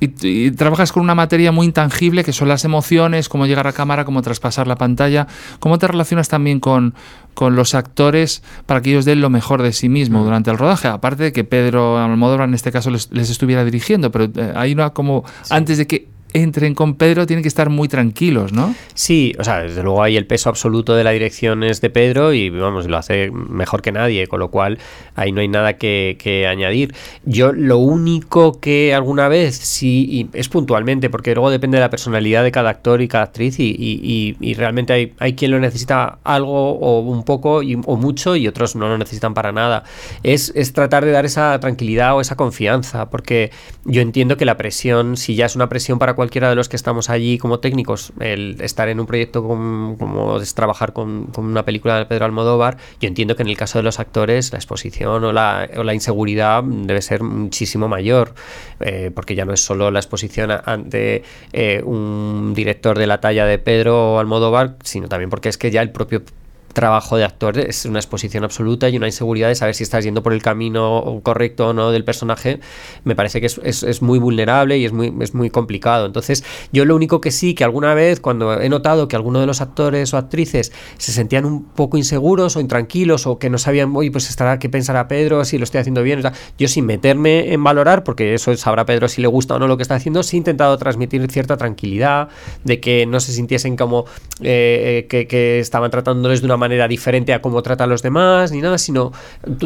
y, y, trabajas con una materia muy intangible que son las emociones, cómo llegar a cámara, cómo traspasar la pantalla. ¿Cómo te relacionas también con, con los actores para que ellos den lo mejor de sí mismo mm. durante el rodaje? Aparte de que Pedro Almodóvar en este caso les, les estuviera dirigiendo, pero eh, hay una como sí. antes de que entren con Pedro tienen que estar muy tranquilos, ¿no? Sí, o sea, desde luego hay el peso absoluto de la dirección es de Pedro y vamos, lo hace mejor que nadie, con lo cual ahí no hay nada que, que añadir. Yo lo único que alguna vez sí, y es puntualmente, porque luego depende de la personalidad de cada actor y cada actriz y, y, y realmente hay, hay, quien lo necesita algo o un poco y, o mucho y otros no lo necesitan para nada. Es, es tratar de dar esa tranquilidad o esa confianza, porque yo entiendo que la presión, si ya es una presión para cualquiera de los que estamos allí como técnicos, el estar en un proyecto como es trabajar con, una película de Pedro Almodóvar, yo entiendo que en el caso de los actores la exposición o la, o la inseguridad debe ser muchísimo mayor, eh, porque ya no es solo la exposición ante eh, un director de la talla de Pedro Almodóvar, sino también porque es que ya el propio trabajo de actor es una exposición absoluta y una inseguridad de saber si estás yendo por el camino correcto o no del personaje, me parece que es, es, muy vulnerable y es muy, es muy complicado. Entonces, yo lo único que sí, que alguna vez cuando he notado que alguno de los actores o actrices se sentían un poco inseguros o intranquilos o que no sabían, oye, pues estará qué pensará Pedro, si lo estoy haciendo bien, yo sin meterme en valorar, porque eso sabrá Pedro si le gusta o no lo que está haciendo, sí he intentado transmitir cierta tranquilidad, de que no se sintiesen como eh, que, que estaban tratándoles de una manera diferente a cómo trata a los demás, ni nada, sino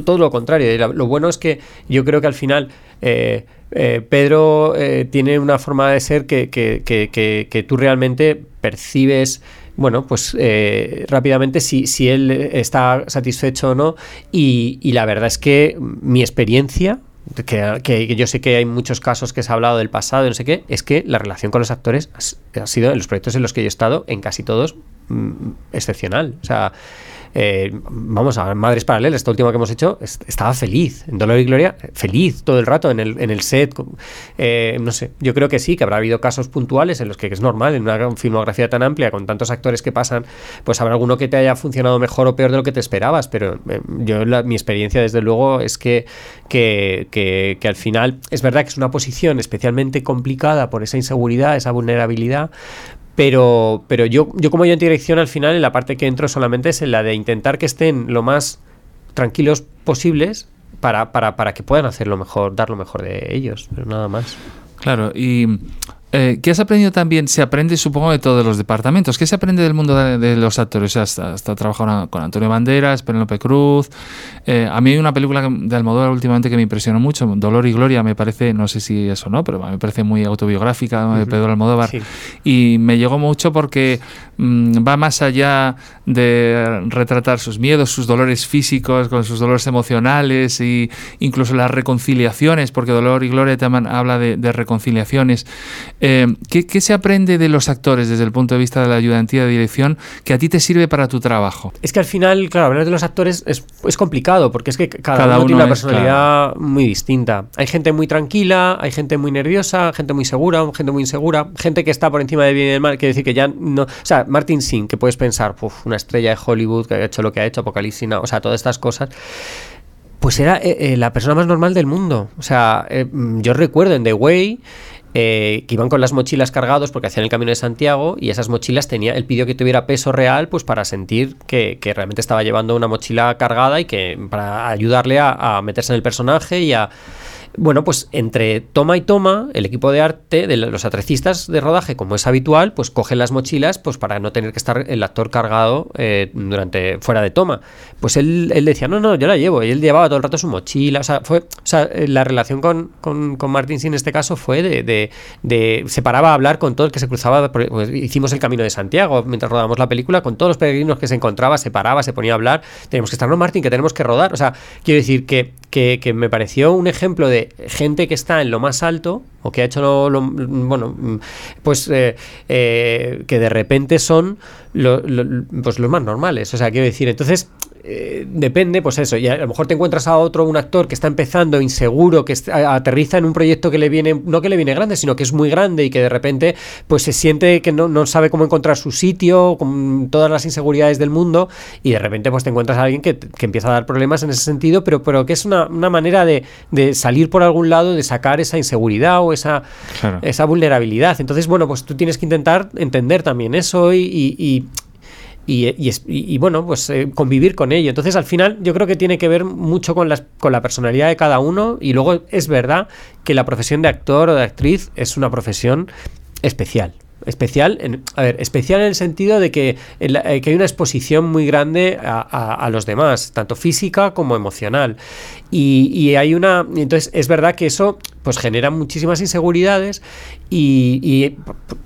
todo lo contrario. Lo bueno es que yo creo que al final eh, eh, Pedro eh, tiene una forma de ser que, que, tú realmente percibes bueno, pues rápidamente si, si, él está satisfecho o no. Y, y, la verdad es que mi experiencia, que, yo sé que hay muchos casos que se ha hablado del pasado y no sé qué, es que la relación con los actores ha, sido en los proyectos en los que yo he estado, en casi todos, excepcional. O sea, eh, vamos a Madres Paralelas, esta última que hemos hecho, estaba feliz, en Dolor y Gloria, feliz todo el rato en el, en el set. Eh, no sé, yo creo que sí, que habrá habido casos puntuales en los que es normal, en una filmografía tan amplia, con tantos actores que pasan, pues habrá alguno que te haya funcionado mejor o peor de lo que te esperabas, pero eh, yo mi experiencia desde luego es que, que, que, que al final es verdad que es una posición especialmente complicada por esa inseguridad, esa vulnerabilidad, pero, pero yo, yo como yo en dirección al final en la parte que entro solamente es en la de intentar que estén lo más tranquilos posibles para, para, para que puedan hacer lo mejor, dar lo mejor de ellos, pero nada más. Claro, y eh, ¿Qué has aprendido también? Se aprende, supongo, de todos los departamentos. ¿Qué se aprende del mundo de, los actores? Hasta, hasta trabajado con Antonio Banderas, Penélope Cruz. Eh, a mí hay una película de Almodóvar últimamente que me impresionó mucho, Dolor y Gloria, me parece, no sé si eso no, pero me parece muy autobiográfica de Pedro Almodóvar. Y me llegó mucho porque mm, va más allá de retratar sus miedos, sus dolores físicos, con sus dolores emocionales e incluso las reconciliaciones, porque Dolor y Gloria también habla de, de reconciliaciones. Eh, ¿qué, se aprende de los actores desde el punto de vista de la ayudantía de dirección que a ti te sirve para tu trabajo? Es que al final, claro, hablar de los actores es, complicado porque es que cada, uno, tiene una personalidad muy distinta. Hay gente muy tranquila, hay gente muy nerviosa, gente muy segura, gente muy insegura, gente que está por encima del bien y del mal, quiere decir que ya no... O sea, Martin Singh, que puedes pensar, una estrella de Hollywood que ha hecho lo que ha hecho, Apocalipsis, o sea, todas estas cosas pues era eh, eh, la persona más normal del mundo. O sea, yo recuerdo en The Way eh, que iban con las mochilas cargados porque hacían el camino de Santiago y esas mochilas tenía, él pidió que tuviera peso real pues para sentir que, realmente estaba llevando una mochila cargada y que para ayudarle a meterse en el personaje y a bueno, pues entre toma y toma, el equipo de arte de los atrecistas de rodaje, como es habitual, pues cogen las mochilas pues para no tener que estar el actor cargado eh, durante fuera de toma. Pues él, decía, no, no, yo la llevo. Y él llevaba todo el rato su mochila. O sea, fue, o sea eh, la relación con, con, con en este caso fue de, de, se paraba a hablar con todo el que se cruzaba. Pues, hicimos el camino de Santiago mientras rodamos la película, con todos los peregrinos que se encontraba, se paraba, se ponía a hablar. Tenemos que estar, no, Martin, que tenemos que rodar. O sea, quiero decir que, que, me pareció un ejemplo de gente que está en lo más alto o que ha hecho lo, bueno pues eh, eh, que de repente son pues los más normales. O sea quiero decir entonces eh, depende, pues eso, y a lo mejor te encuentras a otro, un actor que está empezando, inseguro, que aterriza en un proyecto que le viene, no que le viene grande, sino que es muy grande y que de repente pues se siente que no, sabe cómo encontrar su sitio, con todas las inseguridades del mundo, y de repente pues te encuentras a alguien que, empieza a dar problemas en ese sentido, pero, pero que es una, manera de, salir por algún lado, de sacar esa inseguridad o esa, esa vulnerabilidad. Entonces, bueno, pues tú tienes que intentar entender también eso y y, bueno, pues eh, convivir con ello. Entonces, al final, yo creo que tiene que ver mucho con, las, con la personalidad de cada uno. Y luego es verdad que la profesión de actor o de actriz es una profesión especial. Especial, en, a ver, especial en el sentido de que, eh, que hay una exposición muy grande a, los demás, tanto física como emocional. Y, y, hay una. Entonces, es verdad que eso pues genera muchísimas inseguridades. y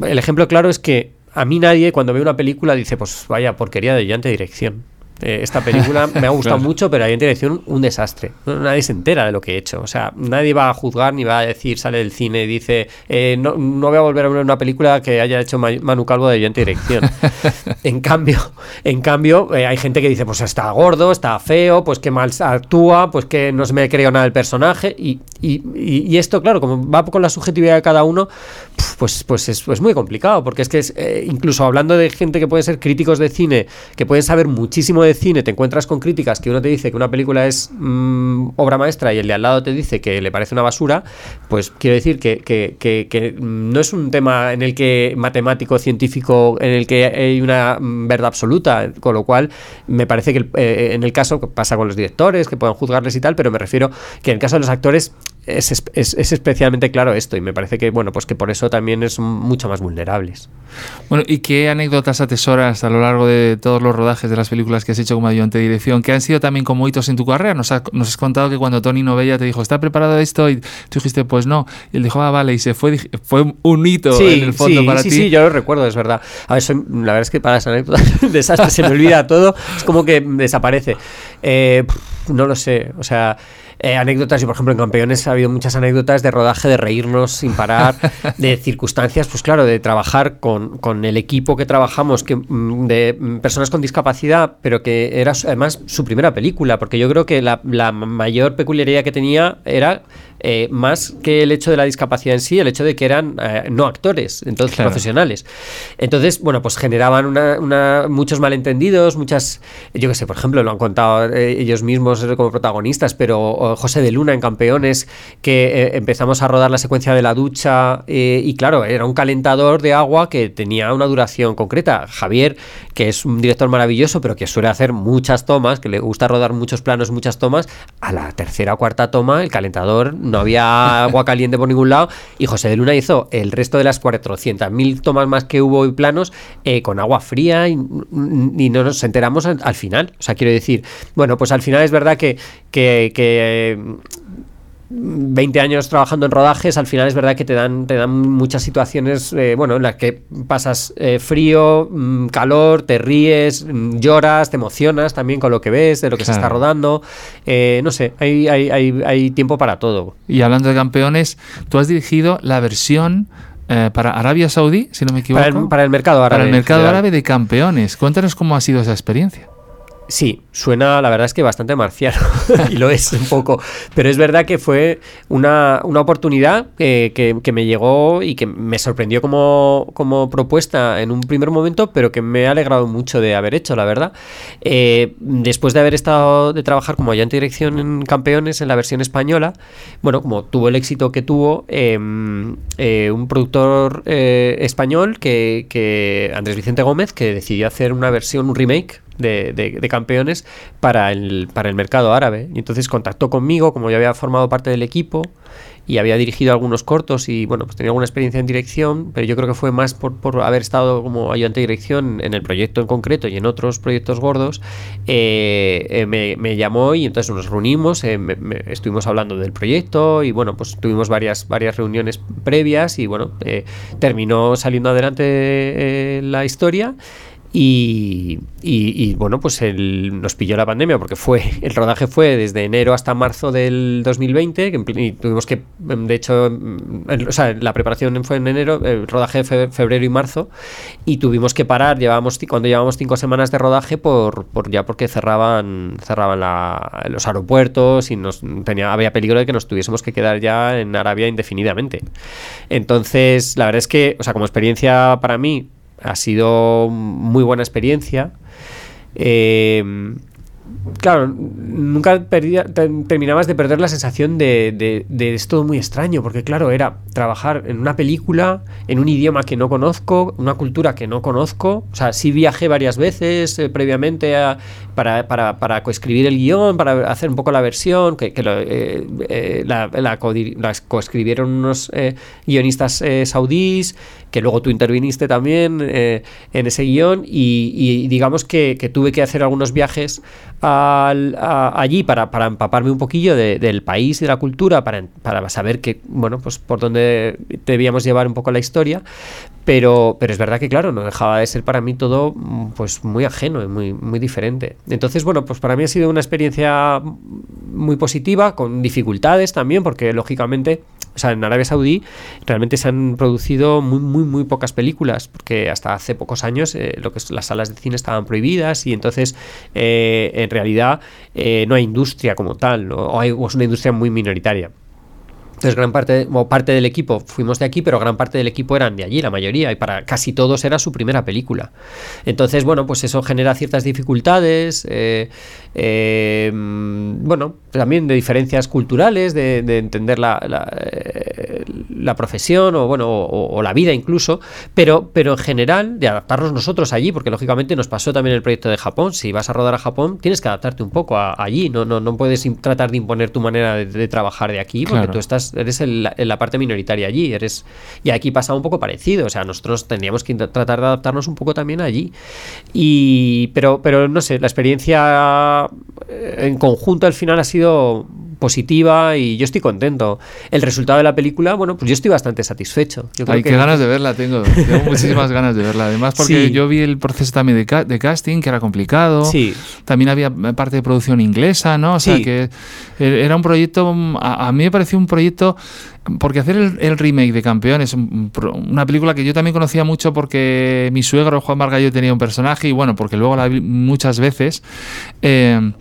el ejemplo claro es que a mí nadie cuando ve una película dice, pues vaya porquería de llante dirección. Eh, esta película me ha gustado mucho, pero ahí en dirección un desastre. Nadie se entera de lo que he hecho. O sea, nadie va a juzgar ni va a decir, sale del cine y dice, eh, no, no, voy a volver a ver una película que haya hecho Manu Calvo de brillante dirección. en cambio, en cambio eh, hay gente que dice, pues está gordo, está feo, pues que mal actúa, pues que no se me creo nada del personaje. Y, y, y, esto, claro, como va con la subjetividad de cada uno, pues, pues es, es muy complicado, porque es que es, incluso hablando de gente que puede ser críticos de cine, que pueden saber muchísimo de cine te encuentras con críticas que uno te dice que una película es mm, obra maestra y el de al lado te dice que le parece una basura, pues quiero decir que, que, que, no es un tema en el que matemático, científico, en el que hay una mm, verdad absoluta, con lo cual me parece que eh, en el caso pasa con los directores, que puedan juzgarles y tal, pero me refiero que en el caso de los actores es, es, es, especialmente claro esto y me parece que bueno pues que por eso también es mucho más vulnerables. Bueno, ¿y qué anécdotas atesoras a lo largo de todos los rodajes de las películas que has hecho como ayudante de dirección, que han sido también como hitos en tu carrera? Nos, nos has contado que cuando Tony Novella te dijo, ¿está preparado esto? Y tú dijiste, pues no. Y él dijo, ah, vale, y se fue, fue un hito en el fondo para ti. Sí, sí, yo lo recuerdo, es verdad. A ver, la verdad es que para esa anécdota desastre se me olvida todo, es como que desaparece. Eh, no lo sé, o sea... Eh, anécdotas, y por ejemplo en Campeones ha habido muchas anécdotas de rodaje, de reírnos sin parar, de circunstancias, pues claro, de trabajar con, con el equipo que trabajamos, que, mm, de personas con discapacidad, pero que era además su primera película, porque yo creo que la, la mayor peculiaridad que tenía era eh, más que el hecho de la discapacidad en sí, el hecho de que eran eh, no actores, entonces profesionales. Entonces, bueno, pues generaban una, muchos malentendidos, muchas, yo qué sé, por ejemplo, lo han contado eh, ellos mismos como protagonistas, pero José de Luna en Campeones, que empezamos a rodar la secuencia de la ducha y claro, era un calentador de agua que tenía una duración concreta. Javier, que es un director maravilloso, pero que suele hacer muchas tomas, que le gusta rodar muchos planos, muchas tomas, a la tercera o cuarta toma el calentador no había agua caliente por ningún lado y José de Luna hizo el resto de las 400.000 tomas más que hubo y planos eh, con agua fría y, no nos enteramos al, final. O sea, quiero decir, bueno, pues al final es verdad que, que 20 años trabajando en rodajes, al final es verdad que te dan, te dan muchas situaciones, eh, bueno, en las que pasas eh, frío, mm, calor, te ríes, mm, lloras, te emocionas también con lo que ves, de lo que se está rodando. Eh, no sé, hay, hay, hay, hay, tiempo para todo. Y hablando de campeones, tú has dirigido la versión para Arabia Saudí, si no me equivoco. Para el, para el mercado árabe. Para el mercado árabe de campeones. Cuéntanos cómo ha sido esa experiencia. Sí, suena la verdad es que bastante marciano y lo es un poco, pero es verdad que fue una, oportunidad que, me llegó y que me sorprendió como, como, propuesta en un primer momento, pero que me ha alegrado mucho de haber hecho, la verdad. Eh, después de haber estado de trabajar como ayudante de dirección en Campeones en la versión española, bueno, como tuvo el éxito que tuvo, em, eh, un productor eh, español que, que Andrés Vicente Gómez, que decidió hacer una versión, un remake de, campeones para el, para el mercado árabe. Y entonces contactó conmigo, como yo había formado parte del equipo y había dirigido algunos cortos y bueno, pues tenía alguna experiencia en dirección, pero yo creo que fue más por, por haber estado como ayudante de dirección en el proyecto en concreto y en otros proyectos gordos, eh, eh, me, llamó y entonces nos reunimos, eh, estuvimos hablando del proyecto y bueno, pues tuvimos varias, varias reuniones previas y bueno, terminó saliendo adelante la historia. Y, bueno, pues nos pilló la pandemia porque fue el rodaje fue desde enero hasta marzo del 2020 y tuvimos que, de hecho, o sea, la preparación fue en enero, el rodaje febrero y marzo y tuvimos que parar, llevábamos cuando llevábamos cinco semanas de rodaje por, por ya porque cerraban cerraban los aeropuertos y nos tenía había peligro de que nos tuviésemos que quedar ya en Arabia indefinidamente. Entonces, la verdad es que, o sea, como experiencia para mí ha sido muy buena experiencia. Eh, claro, nunca terminabas de perder la sensación de, de, es todo muy extraño, porque claro, era trabajar en una película, en un idioma que no conozco, una cultura que no conozco, o sea, sí viajé varias veces eh, previamente para, para, para, coescribir el guion, para hacer un poco la versión, que, eh, la, coescribieron unos guionistas saudíes, que luego tú interviniste también en ese guion, y, digamos que, tuve que hacer algunos viajes allí para, empaparme un poquillo del país y de la cultura, para, para, saber que, bueno, pues por dónde debíamos llevar un poco la historia. Pero, pero es verdad que, claro, no dejaba de ser para mí todo pues muy ajeno y muy, muy diferente. Entonces, bueno, pues para mí ha sido una experiencia muy positiva, con dificultades también, porque lógicamente, o sea, en Arabia Saudí realmente se han producido muy, muy, muy pocas películas, porque hasta hace pocos años eh, lo que es, las salas de cine estaban prohibidas y entonces eh, en realidad eh, no hay industria como tal, o, hay, o es una industria muy minoritaria. Entonces, gran parte, o parte del equipo fuimos de aquí, pero gran parte del equipo eran de allí, la mayoría, y para casi todos era su primera película. Entonces, bueno, pues eso genera ciertas dificultades, eh, eh, bueno, también de diferencias culturales, de, entender la, eh, la, profesión o, bueno, o, la vida incluso, pero, pero en general de adaptarnos nosotros allí, porque lógicamente nos pasó también el proyecto de Japón. Si vas a rodar a Japón, tienes que adaptarte un poco allí, no, no, no puedes tratar de imponer tu manera de, trabajar de aquí, porque tú estás eres en la parte minoritaria allí, eres y aquí pasa un poco parecido, o sea, nosotros tendríamos que tratar de adaptarnos un poco también allí. Y pero pero no sé, la experiencia eh, en conjunto al final ha sido positiva y yo estoy contento. El resultado de la película, bueno, pues yo estoy bastante satisfecho. Hay que... qué ganas de verla tengo. Tengo muchísimas ganas de verla. Además, porque yo vi el proceso también de, casting, que era complicado. Sí. También había parte de producción inglesa, ¿no? O sea, que e, era un proyecto, a, mí me pareció un proyecto porque hacer el, remake de Campeones, una película que yo también conocía mucho porque mi suegro Juan Margallo tenía un personaje y bueno, porque luego la vi muchas veces. Eh,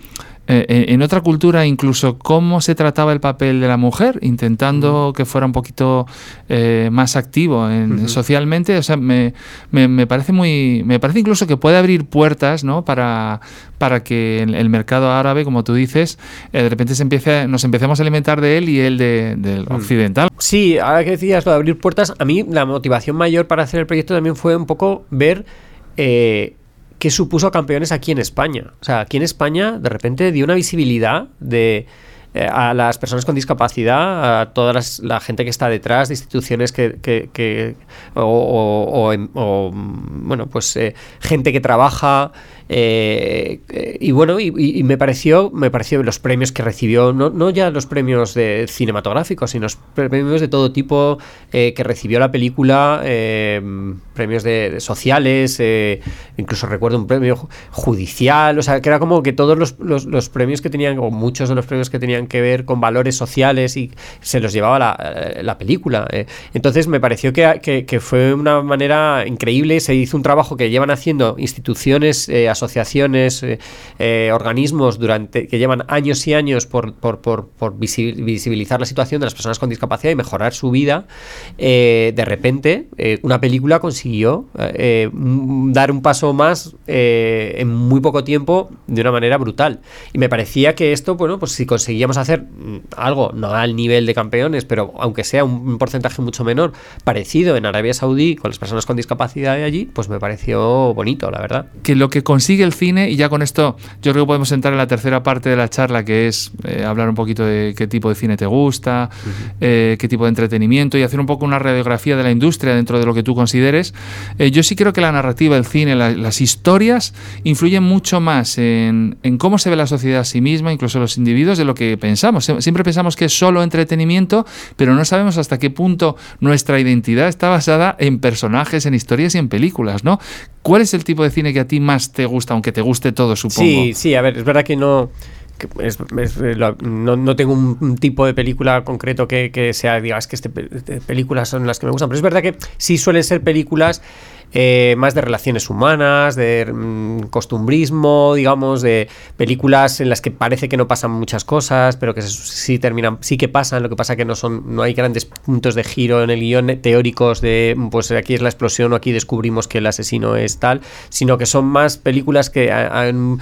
eh, en otra cultura incluso cómo se trataba el papel de la mujer, intentando que fuera un poquito eh, más activo en, socialmente, o sea, me, me, parece muy, me parece incluso que puede abrir puertas, ¿no? Para, para que el, mercado árabe, como tú dices, eh, de repente se empiece, nos empecemos a alimentar de él y él de, del occidental. Sí, ahora que decías lo de abrir puertas, a mí la motivación mayor para hacer el proyecto también fue un poco ver que supuso campeones aquí en España. O sea, aquí en España de repente dio una visibilidad de eh, a las personas con discapacidad, a toda la gente que está detrás de instituciones que, que, o, o, bueno, pues eh, gente que trabaja eh, y bueno, y, me pareció, me pareció los premios que recibió, no, no ya los premios de cinematográficos, sino los premios de todo tipo eh, que recibió la película, eh, premios de, sociales, incluso recuerdo un premio judicial, o sea, que era como que todos los, los, premios que tenían, o muchos de los premios que tenían que ver con valores sociales y se los llevaba la, la película. entonces me pareció que, que, que, fue una manera increíble, se hizo un trabajo que llevan haciendo instituciones asociaciones, eh, eh, organismos durante que llevan años y años por, por, por, visibilizar la situación de las personas con discapacidad y mejorar su vida, eh, de repente una película consiguió dar un paso más en muy poco tiempo de una manera brutal. Y me parecía que esto, bueno, pues si conseguíamos hacer mm, algo, no al nivel de campeones, pero aunque sea un porcentaje mucho menor, parecido en Arabia Saudí con las personas con discapacidad de allí, pues me pareció bonito, la verdad. Que lo que sigue el cine y ya con esto yo creo que podemos entrar en la tercera parte de la charla que es eh, hablar un poquito de qué tipo de cine te gusta, eh, qué tipo de entretenimiento y hacer un poco una radiografía de la industria dentro de lo que tú consideres. Eh, yo sí creo que la narrativa, el cine, las historias influyen mucho más en, en, cómo se ve la sociedad a sí misma, incluso los individuos, de lo que pensamos. Siempre pensamos que es solo entretenimiento, pero no sabemos hasta qué punto nuestra identidad está basada en personajes, en historias y en películas, ¿no? ¿Cuál es el tipo de cine que a ti más te gusta, aunque te guste todo, supongo? Sí, sí, a ver, es verdad que no... no, tengo un, tipo de película concreto que, sea, digas que este, películas son las que me gustan, pero es verdad que sí suelen ser películas eh, más de relaciones humanas, de mm, costumbrismo, digamos, de películas en las que parece que no pasan muchas cosas, pero que sí terminan, sí que pasan, lo que pasa que no son, no hay grandes puntos de giro en el guion teóricos de pues aquí es la explosión o aquí descubrimos que el asesino es tal, sino que son más películas que en,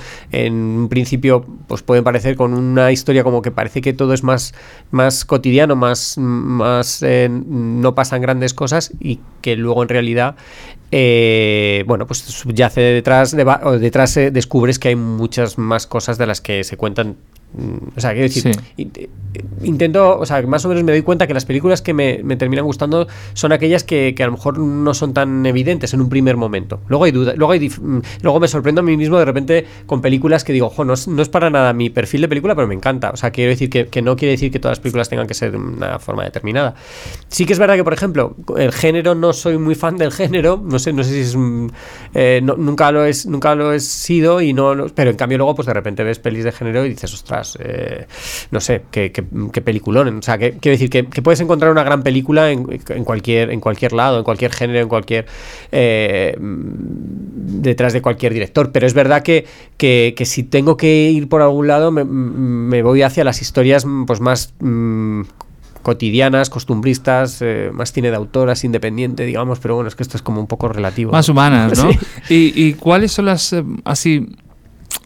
un principio pues pueden parecer con una historia como que parece que todo es más, más cotidiano, más, más eh, no pasan grandes cosas y que luego en realidad eh, bueno, pues subyace detrás, de, detrás eh, descubres que hay muchas más cosas de las que se cuentan o sea, quiero decir, intento, o sea, más o menos me doy cuenta que las películas que me, terminan gustando son aquellas que, a lo mejor no son tan evidentes en un primer momento. Luego hay duda, luego, hay mm, luego me sorprendo a mí mismo de repente con películas que digo, ojo, no es, para nada mi perfil de película, pero me encanta. O sea, quiero decir que, no quiere decir que todas las películas tengan que ser de una forma determinada. Sí que es verdad que, por ejemplo, el género, no soy muy fan del género, no sé, no sé si es. Eh, nunca, lo es, nunca lo he sido, y no, pero en cambio luego, pues de repente ves pelis de género y dices, ostras, eh, no sé, qué, peliculón. O sea, que, quiero decir que, puedes encontrar una gran película en, cualquier, en cualquier lado, en cualquier género, en cualquier. Eh, detrás de cualquier director. Pero es verdad que, que, si tengo que ir por algún lado, me, voy hacia las historias pues más. Mm, cotidianas, costumbristas, eh, más cine de autoras, independiente, digamos, pero bueno, es que esto es como un poco relativo. Más humanas, ¿no? ¿Y, ¿Y, cuáles son las, así,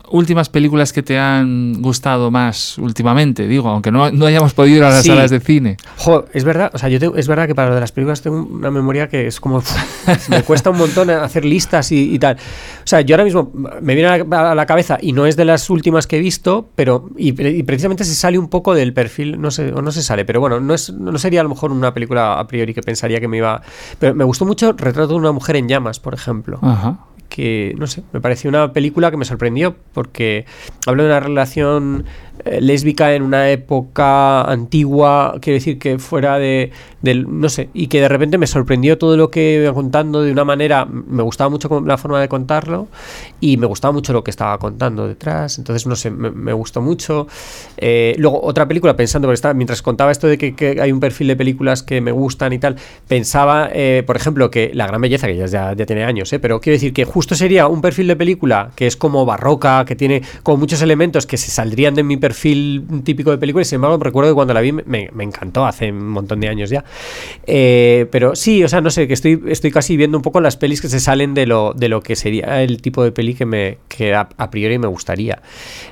últimas películas que te han gustado más últimamente? Digo, aunque no, no hayamos podido ir a las salas de cine. es verdad, o sea, yo es verdad que para lo de las películas tengo una memoria que es como me cuesta un montón hacer listas y, tal. O sea, yo ahora mismo me viene a la, cabeza y no es de las últimas que he visto, pero y, precisamente se sale un poco del perfil, no sé, o no se sale, pero bueno, no es no sería a lo mejor una película a priori que pensaría que me iba, pero me gustó mucho Retrato de una mujer en llamas, por ejemplo. Ajá que, no sé, me pareció una película que me sorprendió porque habla de una relación eh, lésbica en una época antigua, quiero decir que fuera de, no sé, y que de repente me sorprendió todo lo que iba contando de una manera, me gustaba mucho la forma de contarlo y me gustaba mucho lo que estaba contando detrás, entonces no sé, me, gustó mucho. Eh, luego otra película, pensando, porque mientras contaba esto de que, hay un perfil de películas que me gustan y tal, pensaba, eh, por ejemplo, que La Gran Belleza, que ya, ya, ya tiene años, pero quiero decir que justo sería un perfil de película que es como barroca, que tiene como muchos elementos que se saldrían de mi perfil perfil típico de película y sin embargo recuerdo que cuando la vi me, encantó hace un montón de años ya. Eh, pero sí, o sea, no sé, que estoy, estoy casi viendo un poco las pelis que se salen de lo, de lo que sería el tipo de peli que, me, que a, priori me gustaría.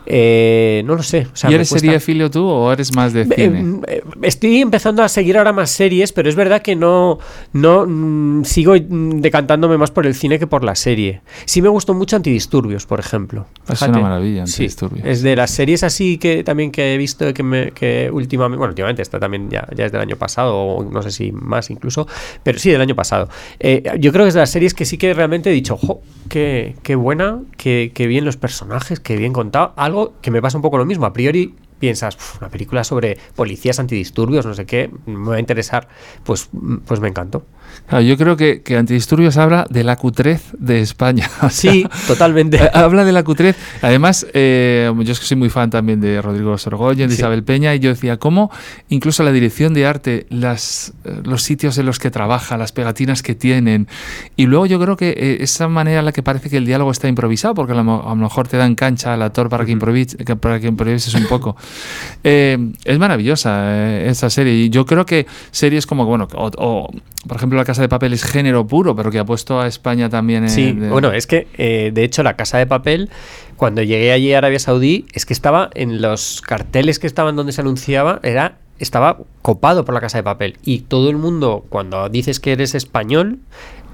Eh, no lo sé. ¿Y eres filio tú o eres más de cine? Eh, estoy empezando a seguir ahora más series, pero es verdad que no, no mm, sigo decantándome más por el cine que por la serie. Sí me gustó mucho Antidisturbios, por ejemplo. Es una maravilla, Antidisturbios. es de las series así que también que he visto que, me, que últimamente, bueno, últimamente está también ya, ya es del año pasado, o no sé si más incluso, pero sí del año pasado. Eh, yo creo que es de las series que sí que realmente he dicho, ¡jo! Qué, qué buena, qué, qué bien los personajes, qué bien contado. Algo que me pasa un poco lo mismo. A priori piensas, una película sobre policías antidisturbios, no sé qué, me va a interesar, pues, pues me encantó yo creo que, que, Antidisturbios habla de la cutrez de España. sí, totalmente. Eh, habla de la cutrez. Además, eh, yo es que soy muy fan también de Rodrigo Sorgoyen, de Isabel Peña, y yo decía, ¿cómo incluso la dirección de arte, las, eh, los sitios en los que trabaja, las pegatinas que tienen, y luego yo creo que esa manera en la que parece que el diálogo está improvisado, porque a lo, mejor te dan cancha al actor para que, improvise, para que improvises un poco. Es maravillosa esa serie, y yo creo que series como, bueno, o por ejemplo, la Casa de Papel es género puro, pero que ha puesto a España también en... Sí, bueno, es que eh, de hecho la Casa de Papel, cuando llegué allí a Arabia Saudí, es que estaba en los carteles que estaban donde se anunciaba, era estaba copado por la Casa de Papel. Y todo el mundo, cuando dices que eres español,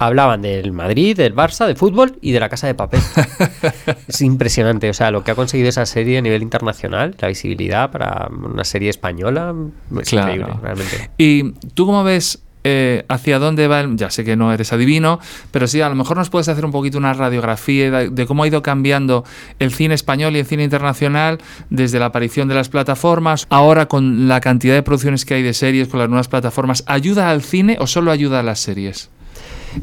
hablaban del Madrid, del Barça, de fútbol y de la Casa de Papel. es impresionante, o sea, lo que ha conseguido esa serie a nivel internacional, la visibilidad para una serie española, es increíble, realmente. ¿Y tú cómo ves eh, hacia dónde va, ya sé que no eres adivino, pero sí, a lo mejor nos puedes hacer un poquito una radiografía de, cómo ha ido cambiando el cine español y el cine internacional desde la aparición de las plataformas, ahora con la cantidad de producciones que hay de series, con las nuevas plataformas, ¿ayuda al cine o solo ayuda a las series?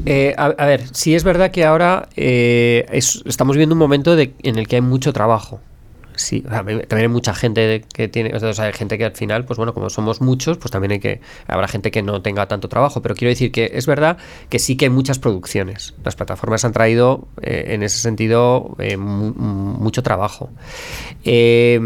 Eh, a, ver, sí es verdad que ahora eh, estamos viendo un momento en el que hay mucho trabajo. Sí, también hay mucha gente que tiene, o sea, hay gente que al final, pues bueno, como somos muchos, pues también hay que, habrá gente que no tenga tanto trabajo, pero quiero decir que es verdad que sí que hay muchas producciones. Las plataformas han traído eh, en ese sentido eh, mucho trabajo. Eh,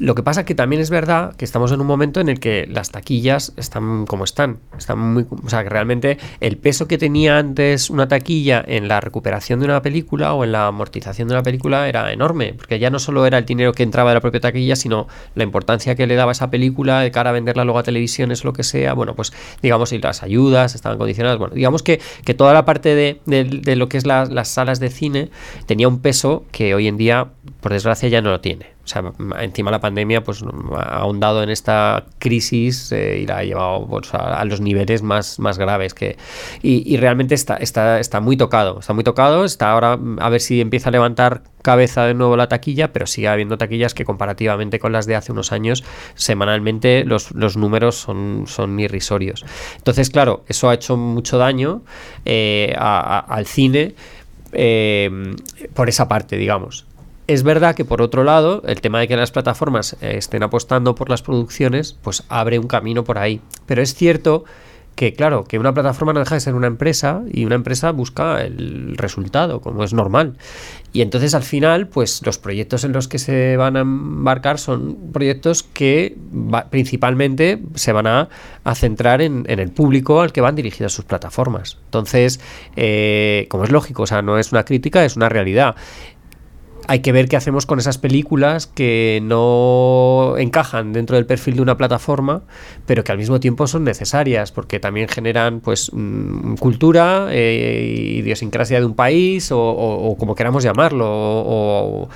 lo que pasa que también es verdad que estamos en un momento en el que las taquillas están como están. Están muy, o sea, que realmente el peso que tenía antes una taquilla en la recuperación de una película o en la amortización de una película era enorme, porque ya no solo era el dinero que entraba de la propia taquilla, sino la importancia que le daba esa película de cara a venderla luego a televisiones lo que sea. Bueno, pues digamos, y las ayudas estaban condicionadas. Bueno, digamos que, que toda la parte de, de, lo que es las salas de cine tenía un peso que hoy en día, por desgracia, ya no lo tiene. Sea, encima la pandemia pues ha ahondado en esta crisis eh, y la ha llevado pues, a, los niveles más, más graves que y, realmente está, está, está muy tocado, está muy tocado, está ahora a ver si empieza a levantar cabeza de nuevo la taquilla, pero sigue habiendo taquillas que comparativamente con las de hace unos años, semanalmente los, números son, son irrisorios. Entonces, claro, eso ha hecho mucho daño eh, al cine. Eh, por esa parte, digamos. Es verdad que por otro lado, el tema de que las plataformas eh, estén apostando por las producciones, pues abre un camino por ahí. Pero es cierto que, claro, que una plataforma no deja de ser una empresa y una empresa busca el resultado, como es normal. Y entonces al final, pues los proyectos en los que se van a embarcar son proyectos que principalmente se van a, centrar en, el público al que van dirigidas sus plataformas. Entonces, eh, como es lógico, o sea, no es una crítica, es una realidad hay que ver qué hacemos con esas películas que no encajan dentro del perfil de una plataforma, pero que al mismo tiempo son necesarias, porque también generan pues mm, cultura, eh, idiosincrasia de un país, o, como queramos llamarlo, o,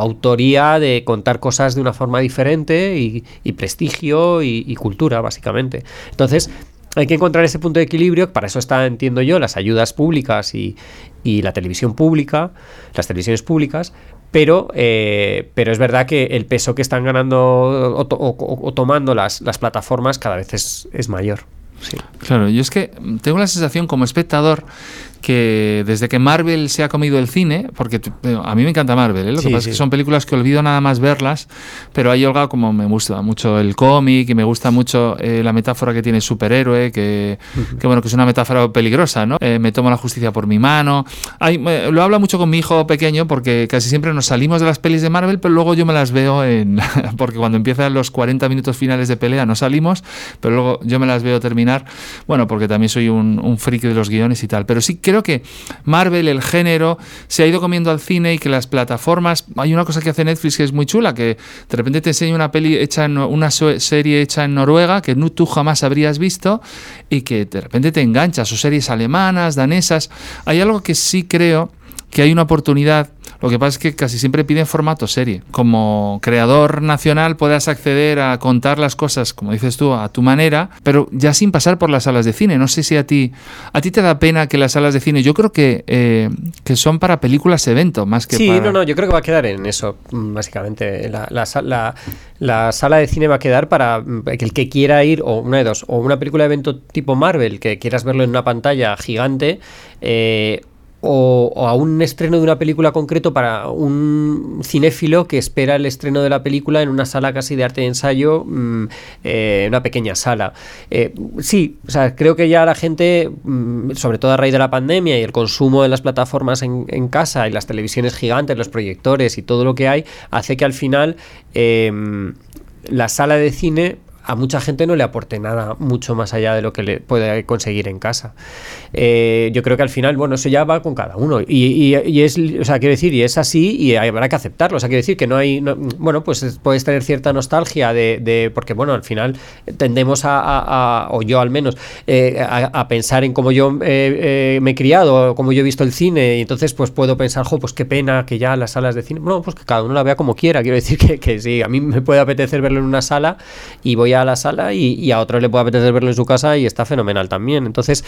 autoría de contar cosas de una forma diferente y, prestigio y, y cultura, básicamente. Entonces, hay que encontrar ese punto de equilibrio, para eso está, entiendo yo, las ayudas públicas y, la televisión pública, las televisiones públicas, pero, eh, pero es verdad que el peso que están ganando o, tomando las, las, plataformas cada vez es, es mayor. Sí. Claro, yo es que tengo la sensación como espectador que desde que Marvel se ha comido el cine, porque a mí me encanta Marvel, ¿eh? lo que pasa es que son películas que olvido nada más verlas, pero hay Olga como me gusta mucho el cómic y me gusta mucho eh, la metáfora que tiene superhéroe, que, bueno, que es una metáfora peligrosa, ¿no? Eh, me tomo la justicia por mi mano. lo habla mucho con mi hijo pequeño porque casi siempre nos salimos de las pelis de Marvel, pero luego yo me las veo en... porque cuando empiezan los 40 minutos finales de pelea no salimos, pero luego yo me las veo terminar, bueno, porque también soy un, un friki de los guiones y tal, pero sí creo que Marvel, el género, se ha ido comiendo al cine y que las plataformas. Hay una cosa que hace Netflix que es muy chula, que de repente te enseña una peli hecha en una serie hecha en Noruega que tú jamás habrías visto y que de repente te enganchas, o series alemanas, danesas. Hay algo que sí creo que hay una oportunidad lo que pasa es que casi siempre piden formato serie. Como creador nacional puedas acceder a contar las cosas, como dices tú, a tu manera, pero ya sin pasar por las salas de cine. No sé si a ti a ti te da pena que las salas de cine, yo creo que, eh, que son para películas evento, más que sí, para... no, no, yo creo que va a quedar en eso, básicamente. La, la, la, sala de cine va a quedar para el que quiera ir, o una de dos, o una película de evento tipo Marvel, que quieras verlo en una pantalla gigante, eh, o, a un estreno de una película concreto para un cinéfilo que espera el estreno de la película en una sala casi de arte de ensayo, mm, eh, una pequeña sala. Eh, sí, o sea, creo que ya la gente, mm, sobre todo a raíz de la pandemia y el consumo de las plataformas en, casa y las televisiones gigantes, los proyectores y todo lo que hay, hace que al final em, la sala de cine a mucha gente no le aporte nada mucho más allá de lo que le puede conseguir en casa. Eh, yo creo que al final, bueno, eso ya va con cada uno. Y, es, o sea, quiero decir, y es así y habrá que aceptarlo. O sea, quiero decir que no hay, bueno, pues puedes tener cierta nostalgia de, porque, bueno, al final tendemos a, o yo al menos, eh, a, pensar en cómo yo eh, me he criado, cómo yo he visto el cine, y entonces pues puedo pensar, jo, pues qué pena que ya las salas de cine, no, pues que cada uno la vea como quiera. Quiero decir que, que sí, a mí me puede apetecer verlo en una sala y voy a la sala y, a otro le puede apetecer verlo en su casa y está fenomenal también. Entonces,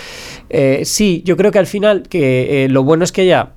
eh, sí, yo creo que al final que eh, lo bueno es que haya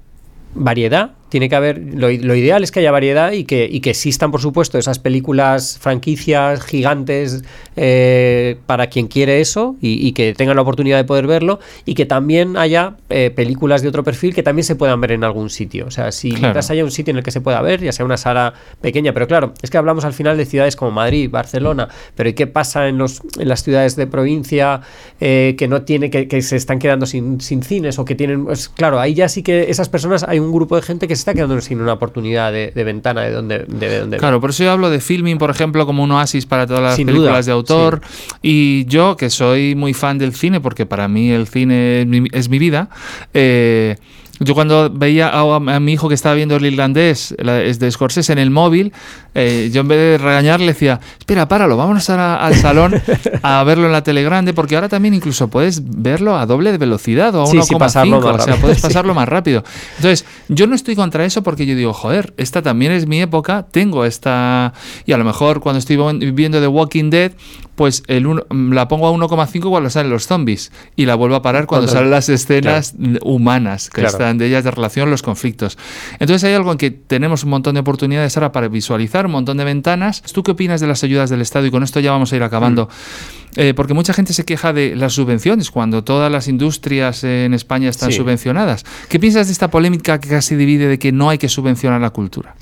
variedad tiene que haber, lo, ideal es que haya variedad y que, y que existan, por supuesto, esas películas, franquicias gigantes eh, para quien quiere eso y, que tengan la oportunidad de poder verlo y que también haya eh, películas de otro perfil que también se puedan ver en algún sitio. O sea, si mientras haya un sitio en el que se pueda ver, ya sea una sala pequeña, pero claro, es que hablamos al final de ciudades como Madrid, Barcelona, pero ¿y qué pasa en, los, en las ciudades de provincia eh, que no tiene, que, se están quedando sin, sin cines o que tienen, pues claro, ahí ya sí que esas personas, hay un grupo de gente que está quedando sin una oportunidad de, ventana de donde, de, Claro, por eso yo hablo de filming, por ejemplo, como un oasis para todas las películas de autor. Y yo, que soy muy fan del cine, porque para mí el cine es mi, vida, eh, yo cuando veía a, mi hijo que estaba viendo el irlandés, es de Scorsese, en el móvil, eh, yo en vez de regañarle decía, espera, páralo, vámonos al salón a verlo en la tele grande, porque ahora también incluso puedes verlo a doble de velocidad o a 1,5, o sea, puedes pasarlo más rápido. Entonces, yo no estoy contra eso porque yo digo, joder, esta también es mi época, tengo esta... Y a lo mejor cuando estoy viendo The Walking Dead, pues el la pongo a 1,5 cuando salen los zombies y la vuelvo a parar cuando, salen las escenas humanas que están de ellas de relación, los conflictos. Entonces hay algo en que tenemos un montón de oportunidades ahora para visualizar, un montón de ventanas. ¿Tú qué opinas de las ayudas del Estado? Y con esto ya vamos a ir acabando. Mm. Eh, porque mucha gente se queja de las subvenciones cuando todas las industrias en España están subvencionadas. ¿Qué piensas de esta polémica que casi divide de que no hay que subvencionar la cultura?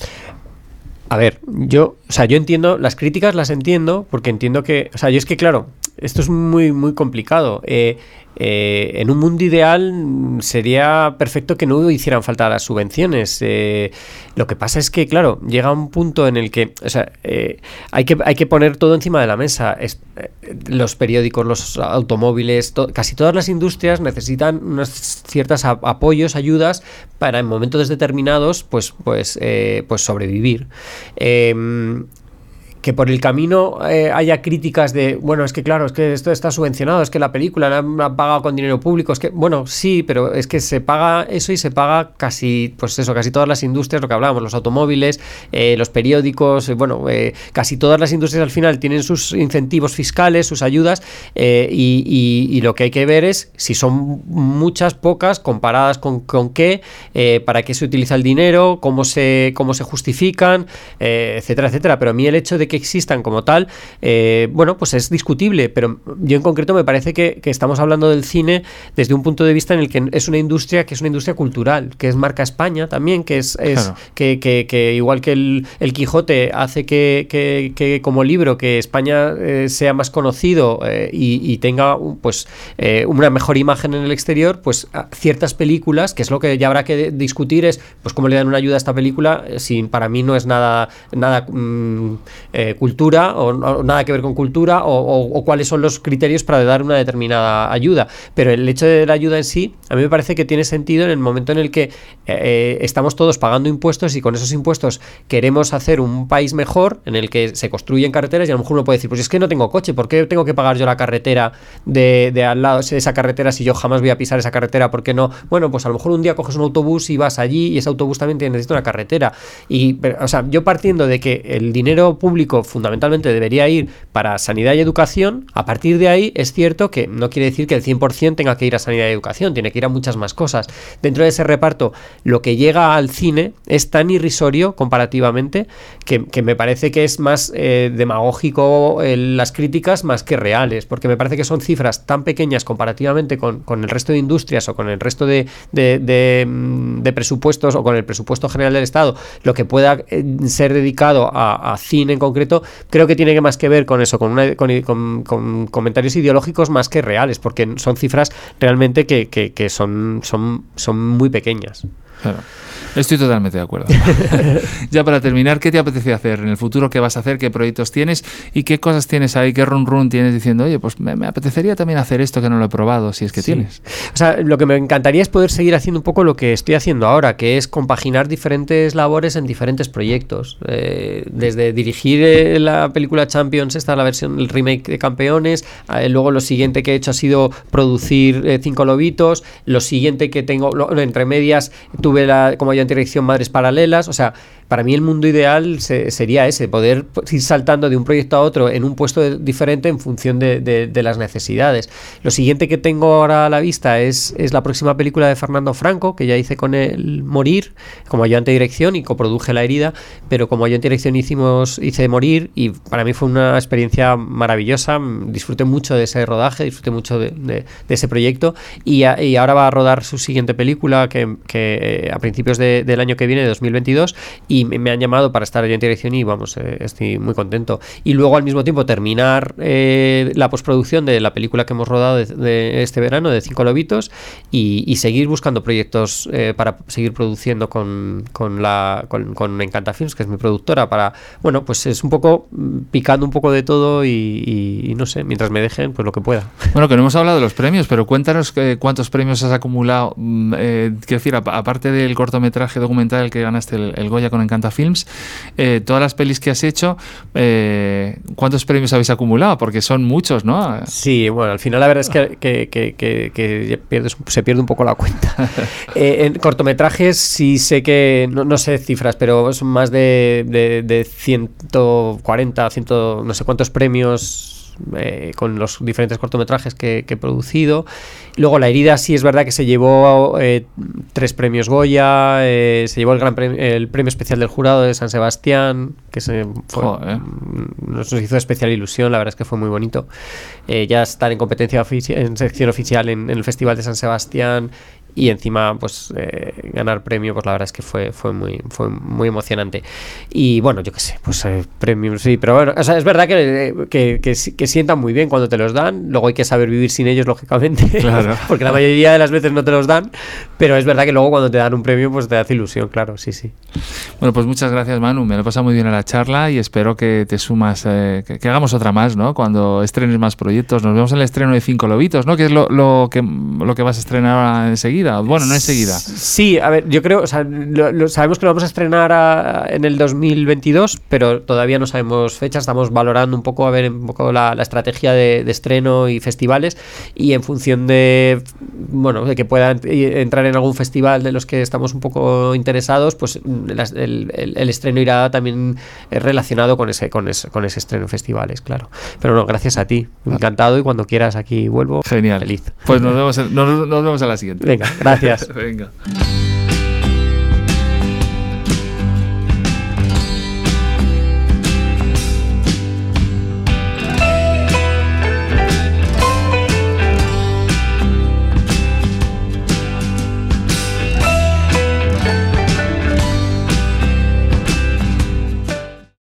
A ver, yo, o sea, yo entiendo, las críticas las entiendo, porque entiendo que, o sea, yo es que, claro, esto es muy, muy complicado. Eh, eh, en un mundo ideal mm, sería perfecto que no hicieran falta las subvenciones. Eh, lo que pasa es que, claro, llega un punto en el que o sea, hay, que hay que poner todo encima de la mesa. los periódicos, los automóviles, casi todas las industrias necesitan unos ciertos apoyos, ayudas para en momentos determinados pues, pues, pues sobrevivir que por el camino eh, haya críticas de, bueno, es que claro, es que esto está subvencionado, es que la película la han pagado con dinero público, es que, bueno, sí, pero es que se paga eso y se paga casi, pues eso, casi todas las industrias, lo que hablábamos, los automóviles, eh, los periódicos, eh, bueno, casi todas las industrias al final tienen sus incentivos fiscales, sus ayudas, y, lo que hay que ver es si son muchas, pocas, comparadas con, con qué, para qué se utiliza el dinero, cómo se, cómo se justifican, etcétera, etcétera. Pero a mí el hecho de que existan como tal, eh, bueno, pues es discutible, pero yo en concreto me parece que, estamos hablando del cine desde un punto de vista en el que es una industria que es una industria cultural, que es marca España también, que es, que, igual que el, Quijote hace que, como libro que España eh, sea más conocido eh, y, tenga pues una mejor imagen en el exterior, pues ciertas películas, que es lo que ya habrá que discutir, es pues cómo le dan una ayuda a esta película, si para mí no es nada, nada mm, cultura o, nada que ver con cultura o, cuáles son los criterios para dar una determinada ayuda. Pero el hecho de la ayuda en sí, a mí me parece que tiene sentido en el momento en el que eh, estamos todos pagando impuestos y con esos impuestos queremos hacer un país mejor en el que se construyen carreteras y a lo mejor uno puede decir, pues es que no tengo coche, ¿por qué tengo que pagar yo la carretera de, al lado de esa carretera si yo jamás voy a pisar esa carretera? ¿Por qué no? Bueno, pues a lo mejor un día coges un autobús y vas allí y ese autobús también necesita una carretera. Y, o sea, yo partiendo de que el dinero público fundamentalmente debería ir para sanidad y educación, a partir de ahí es cierto que no quiere decir que el 100% tenga que ir a sanidad y educación, tiene que ir a muchas más cosas. Dentro de ese reparto, lo que llega al cine es tan irrisorio comparativamente que, me parece que es más eh, demagógico las críticas más que reales, porque me parece que son cifras tan pequeñas comparativamente con, el resto de industrias o con el resto de, mm, presupuestos o con el presupuesto general del Estado, lo que pueda eh, ser dedicado a, a cine en concreto creo que tiene más que ver con eso, con, con, comentarios ideológicos más que reales, porque son cifras realmente que, que, son, son, son muy pequeñas. Claro. Estoy totalmente de acuerdo. ya para terminar, ¿qué te apetece hacer en el futuro? ¿Qué vas a hacer? ¿Qué proyectos tienes? ¿Y qué cosas tienes ahí? ¿Qué run run tienes diciendo, oye, pues me, apetecería también hacer esto que no lo he probado, si es que tienes? O sea, lo que me encantaría es poder seguir haciendo un poco lo que estoy haciendo ahora, que es compaginar diferentes labores en diferentes proyectos. Eh, desde dirigir eh, la película Champions, esta la versión, el remake de Campeones, eh, luego lo siguiente que he hecho ha sido producir Cinco Lobitos, lo siguiente que tengo, entre medias, tuve la, como ya dirección Madres Paralelas, o sea, para mí el mundo ideal sería ese, poder ir saltando de un proyecto a otro en un puesto diferente en función de, las necesidades. Lo siguiente que tengo ahora a la vista es, es la próxima película de Fernando Franco, que ya hice con el Morir, como ayudante de dirección y coproduje La Herida, pero como ayudante de dirección hicimos, hice Morir y para mí fue una experiencia maravillosa, disfruté mucho de ese rodaje, disfruté mucho de, ese proyecto y, ahora va a rodar su siguiente película que, que a principios del año que viene, de 2022, y y me, han llamado para estar allí en dirección y vamos, eh, estoy muy contento. Y luego al mismo tiempo terminar eh, la postproducción de la película que hemos rodado de, este verano, de Cinco Lobitos, y, seguir buscando proyectos eh, para seguir produciendo con, con, la, con, Encanta Films, que es mi productora, para, bueno, pues es un poco mm, picando un poco de todo y, no sé, mientras me dejen, pues lo que pueda. Bueno, que no hemos hablado de los premios, pero cuéntanos cuántos premios has acumulado, mm, quiero decir, aparte del cortometraje documental que ganaste el, el Goya con Encanta Films, eh, todas las pelis que has hecho, eh, ¿cuántos premios habéis acumulado? Porque son muchos, ¿no? Sí, bueno, al final la verdad es que, se pierde un poco la cuenta. Eh, en cortometrajes sí sé que, no, sé cifras, pero son más de, de, de 140, 100, no sé cuántos premios eh, con los diferentes cortometrajes que, he producido. Luego La herida sí es verdad que se llevó eh, tres premios Goya, eh, se llevó el, gran premio, el premio especial del jurado de San Sebastián, que se mm, nos hizo especial ilusión, la verdad es que fue muy bonito. ya estar en competencia en sección oficial en, el Festival de San Sebastián y encima pues eh, ganar premio pues la verdad es que fue fue muy fue muy emocionante. Y bueno yo qué sé pues eh, premios sí pero bueno o sea, es verdad que, que, que, sientan muy bien cuando te los dan luego hay que saber vivir sin ellos lógicamente claro. porque la mayoría de las veces no te los dan pero es verdad que luego cuando te dan un premio pues te hace ilusión claro sí sí. Bueno pues muchas gracias Manu me lo he pasado muy bien a la charla y espero que te sumas eh, que, hagamos otra más no cuando estrenes más proyectos nos vemos en el estreno de Cinco Lobitos no que es lo, lo que lo que vas a estrenar enseguida bueno, no enseguida. Sí, a ver, yo creo, o sea, sabemos que lo vamos a estrenar en el 2022, pero todavía no sabemos fechas. Estamos valorando un poco, a ver, un poco la, estrategia de, estreno y festivales. Y en función de, bueno, de que pueda entrar en algún festival de los que estamos un poco interesados, pues el, estreno irá también eh, relacionado con ese, con ese, con ese estreno en festivales, claro. Pero no, gracias a ti. Encantado y cuando quieras aquí vuelvo. Genial. Feliz. Pues nos vemos, nos, nos vemos a la siguiente. Venga. Gracias. Venga.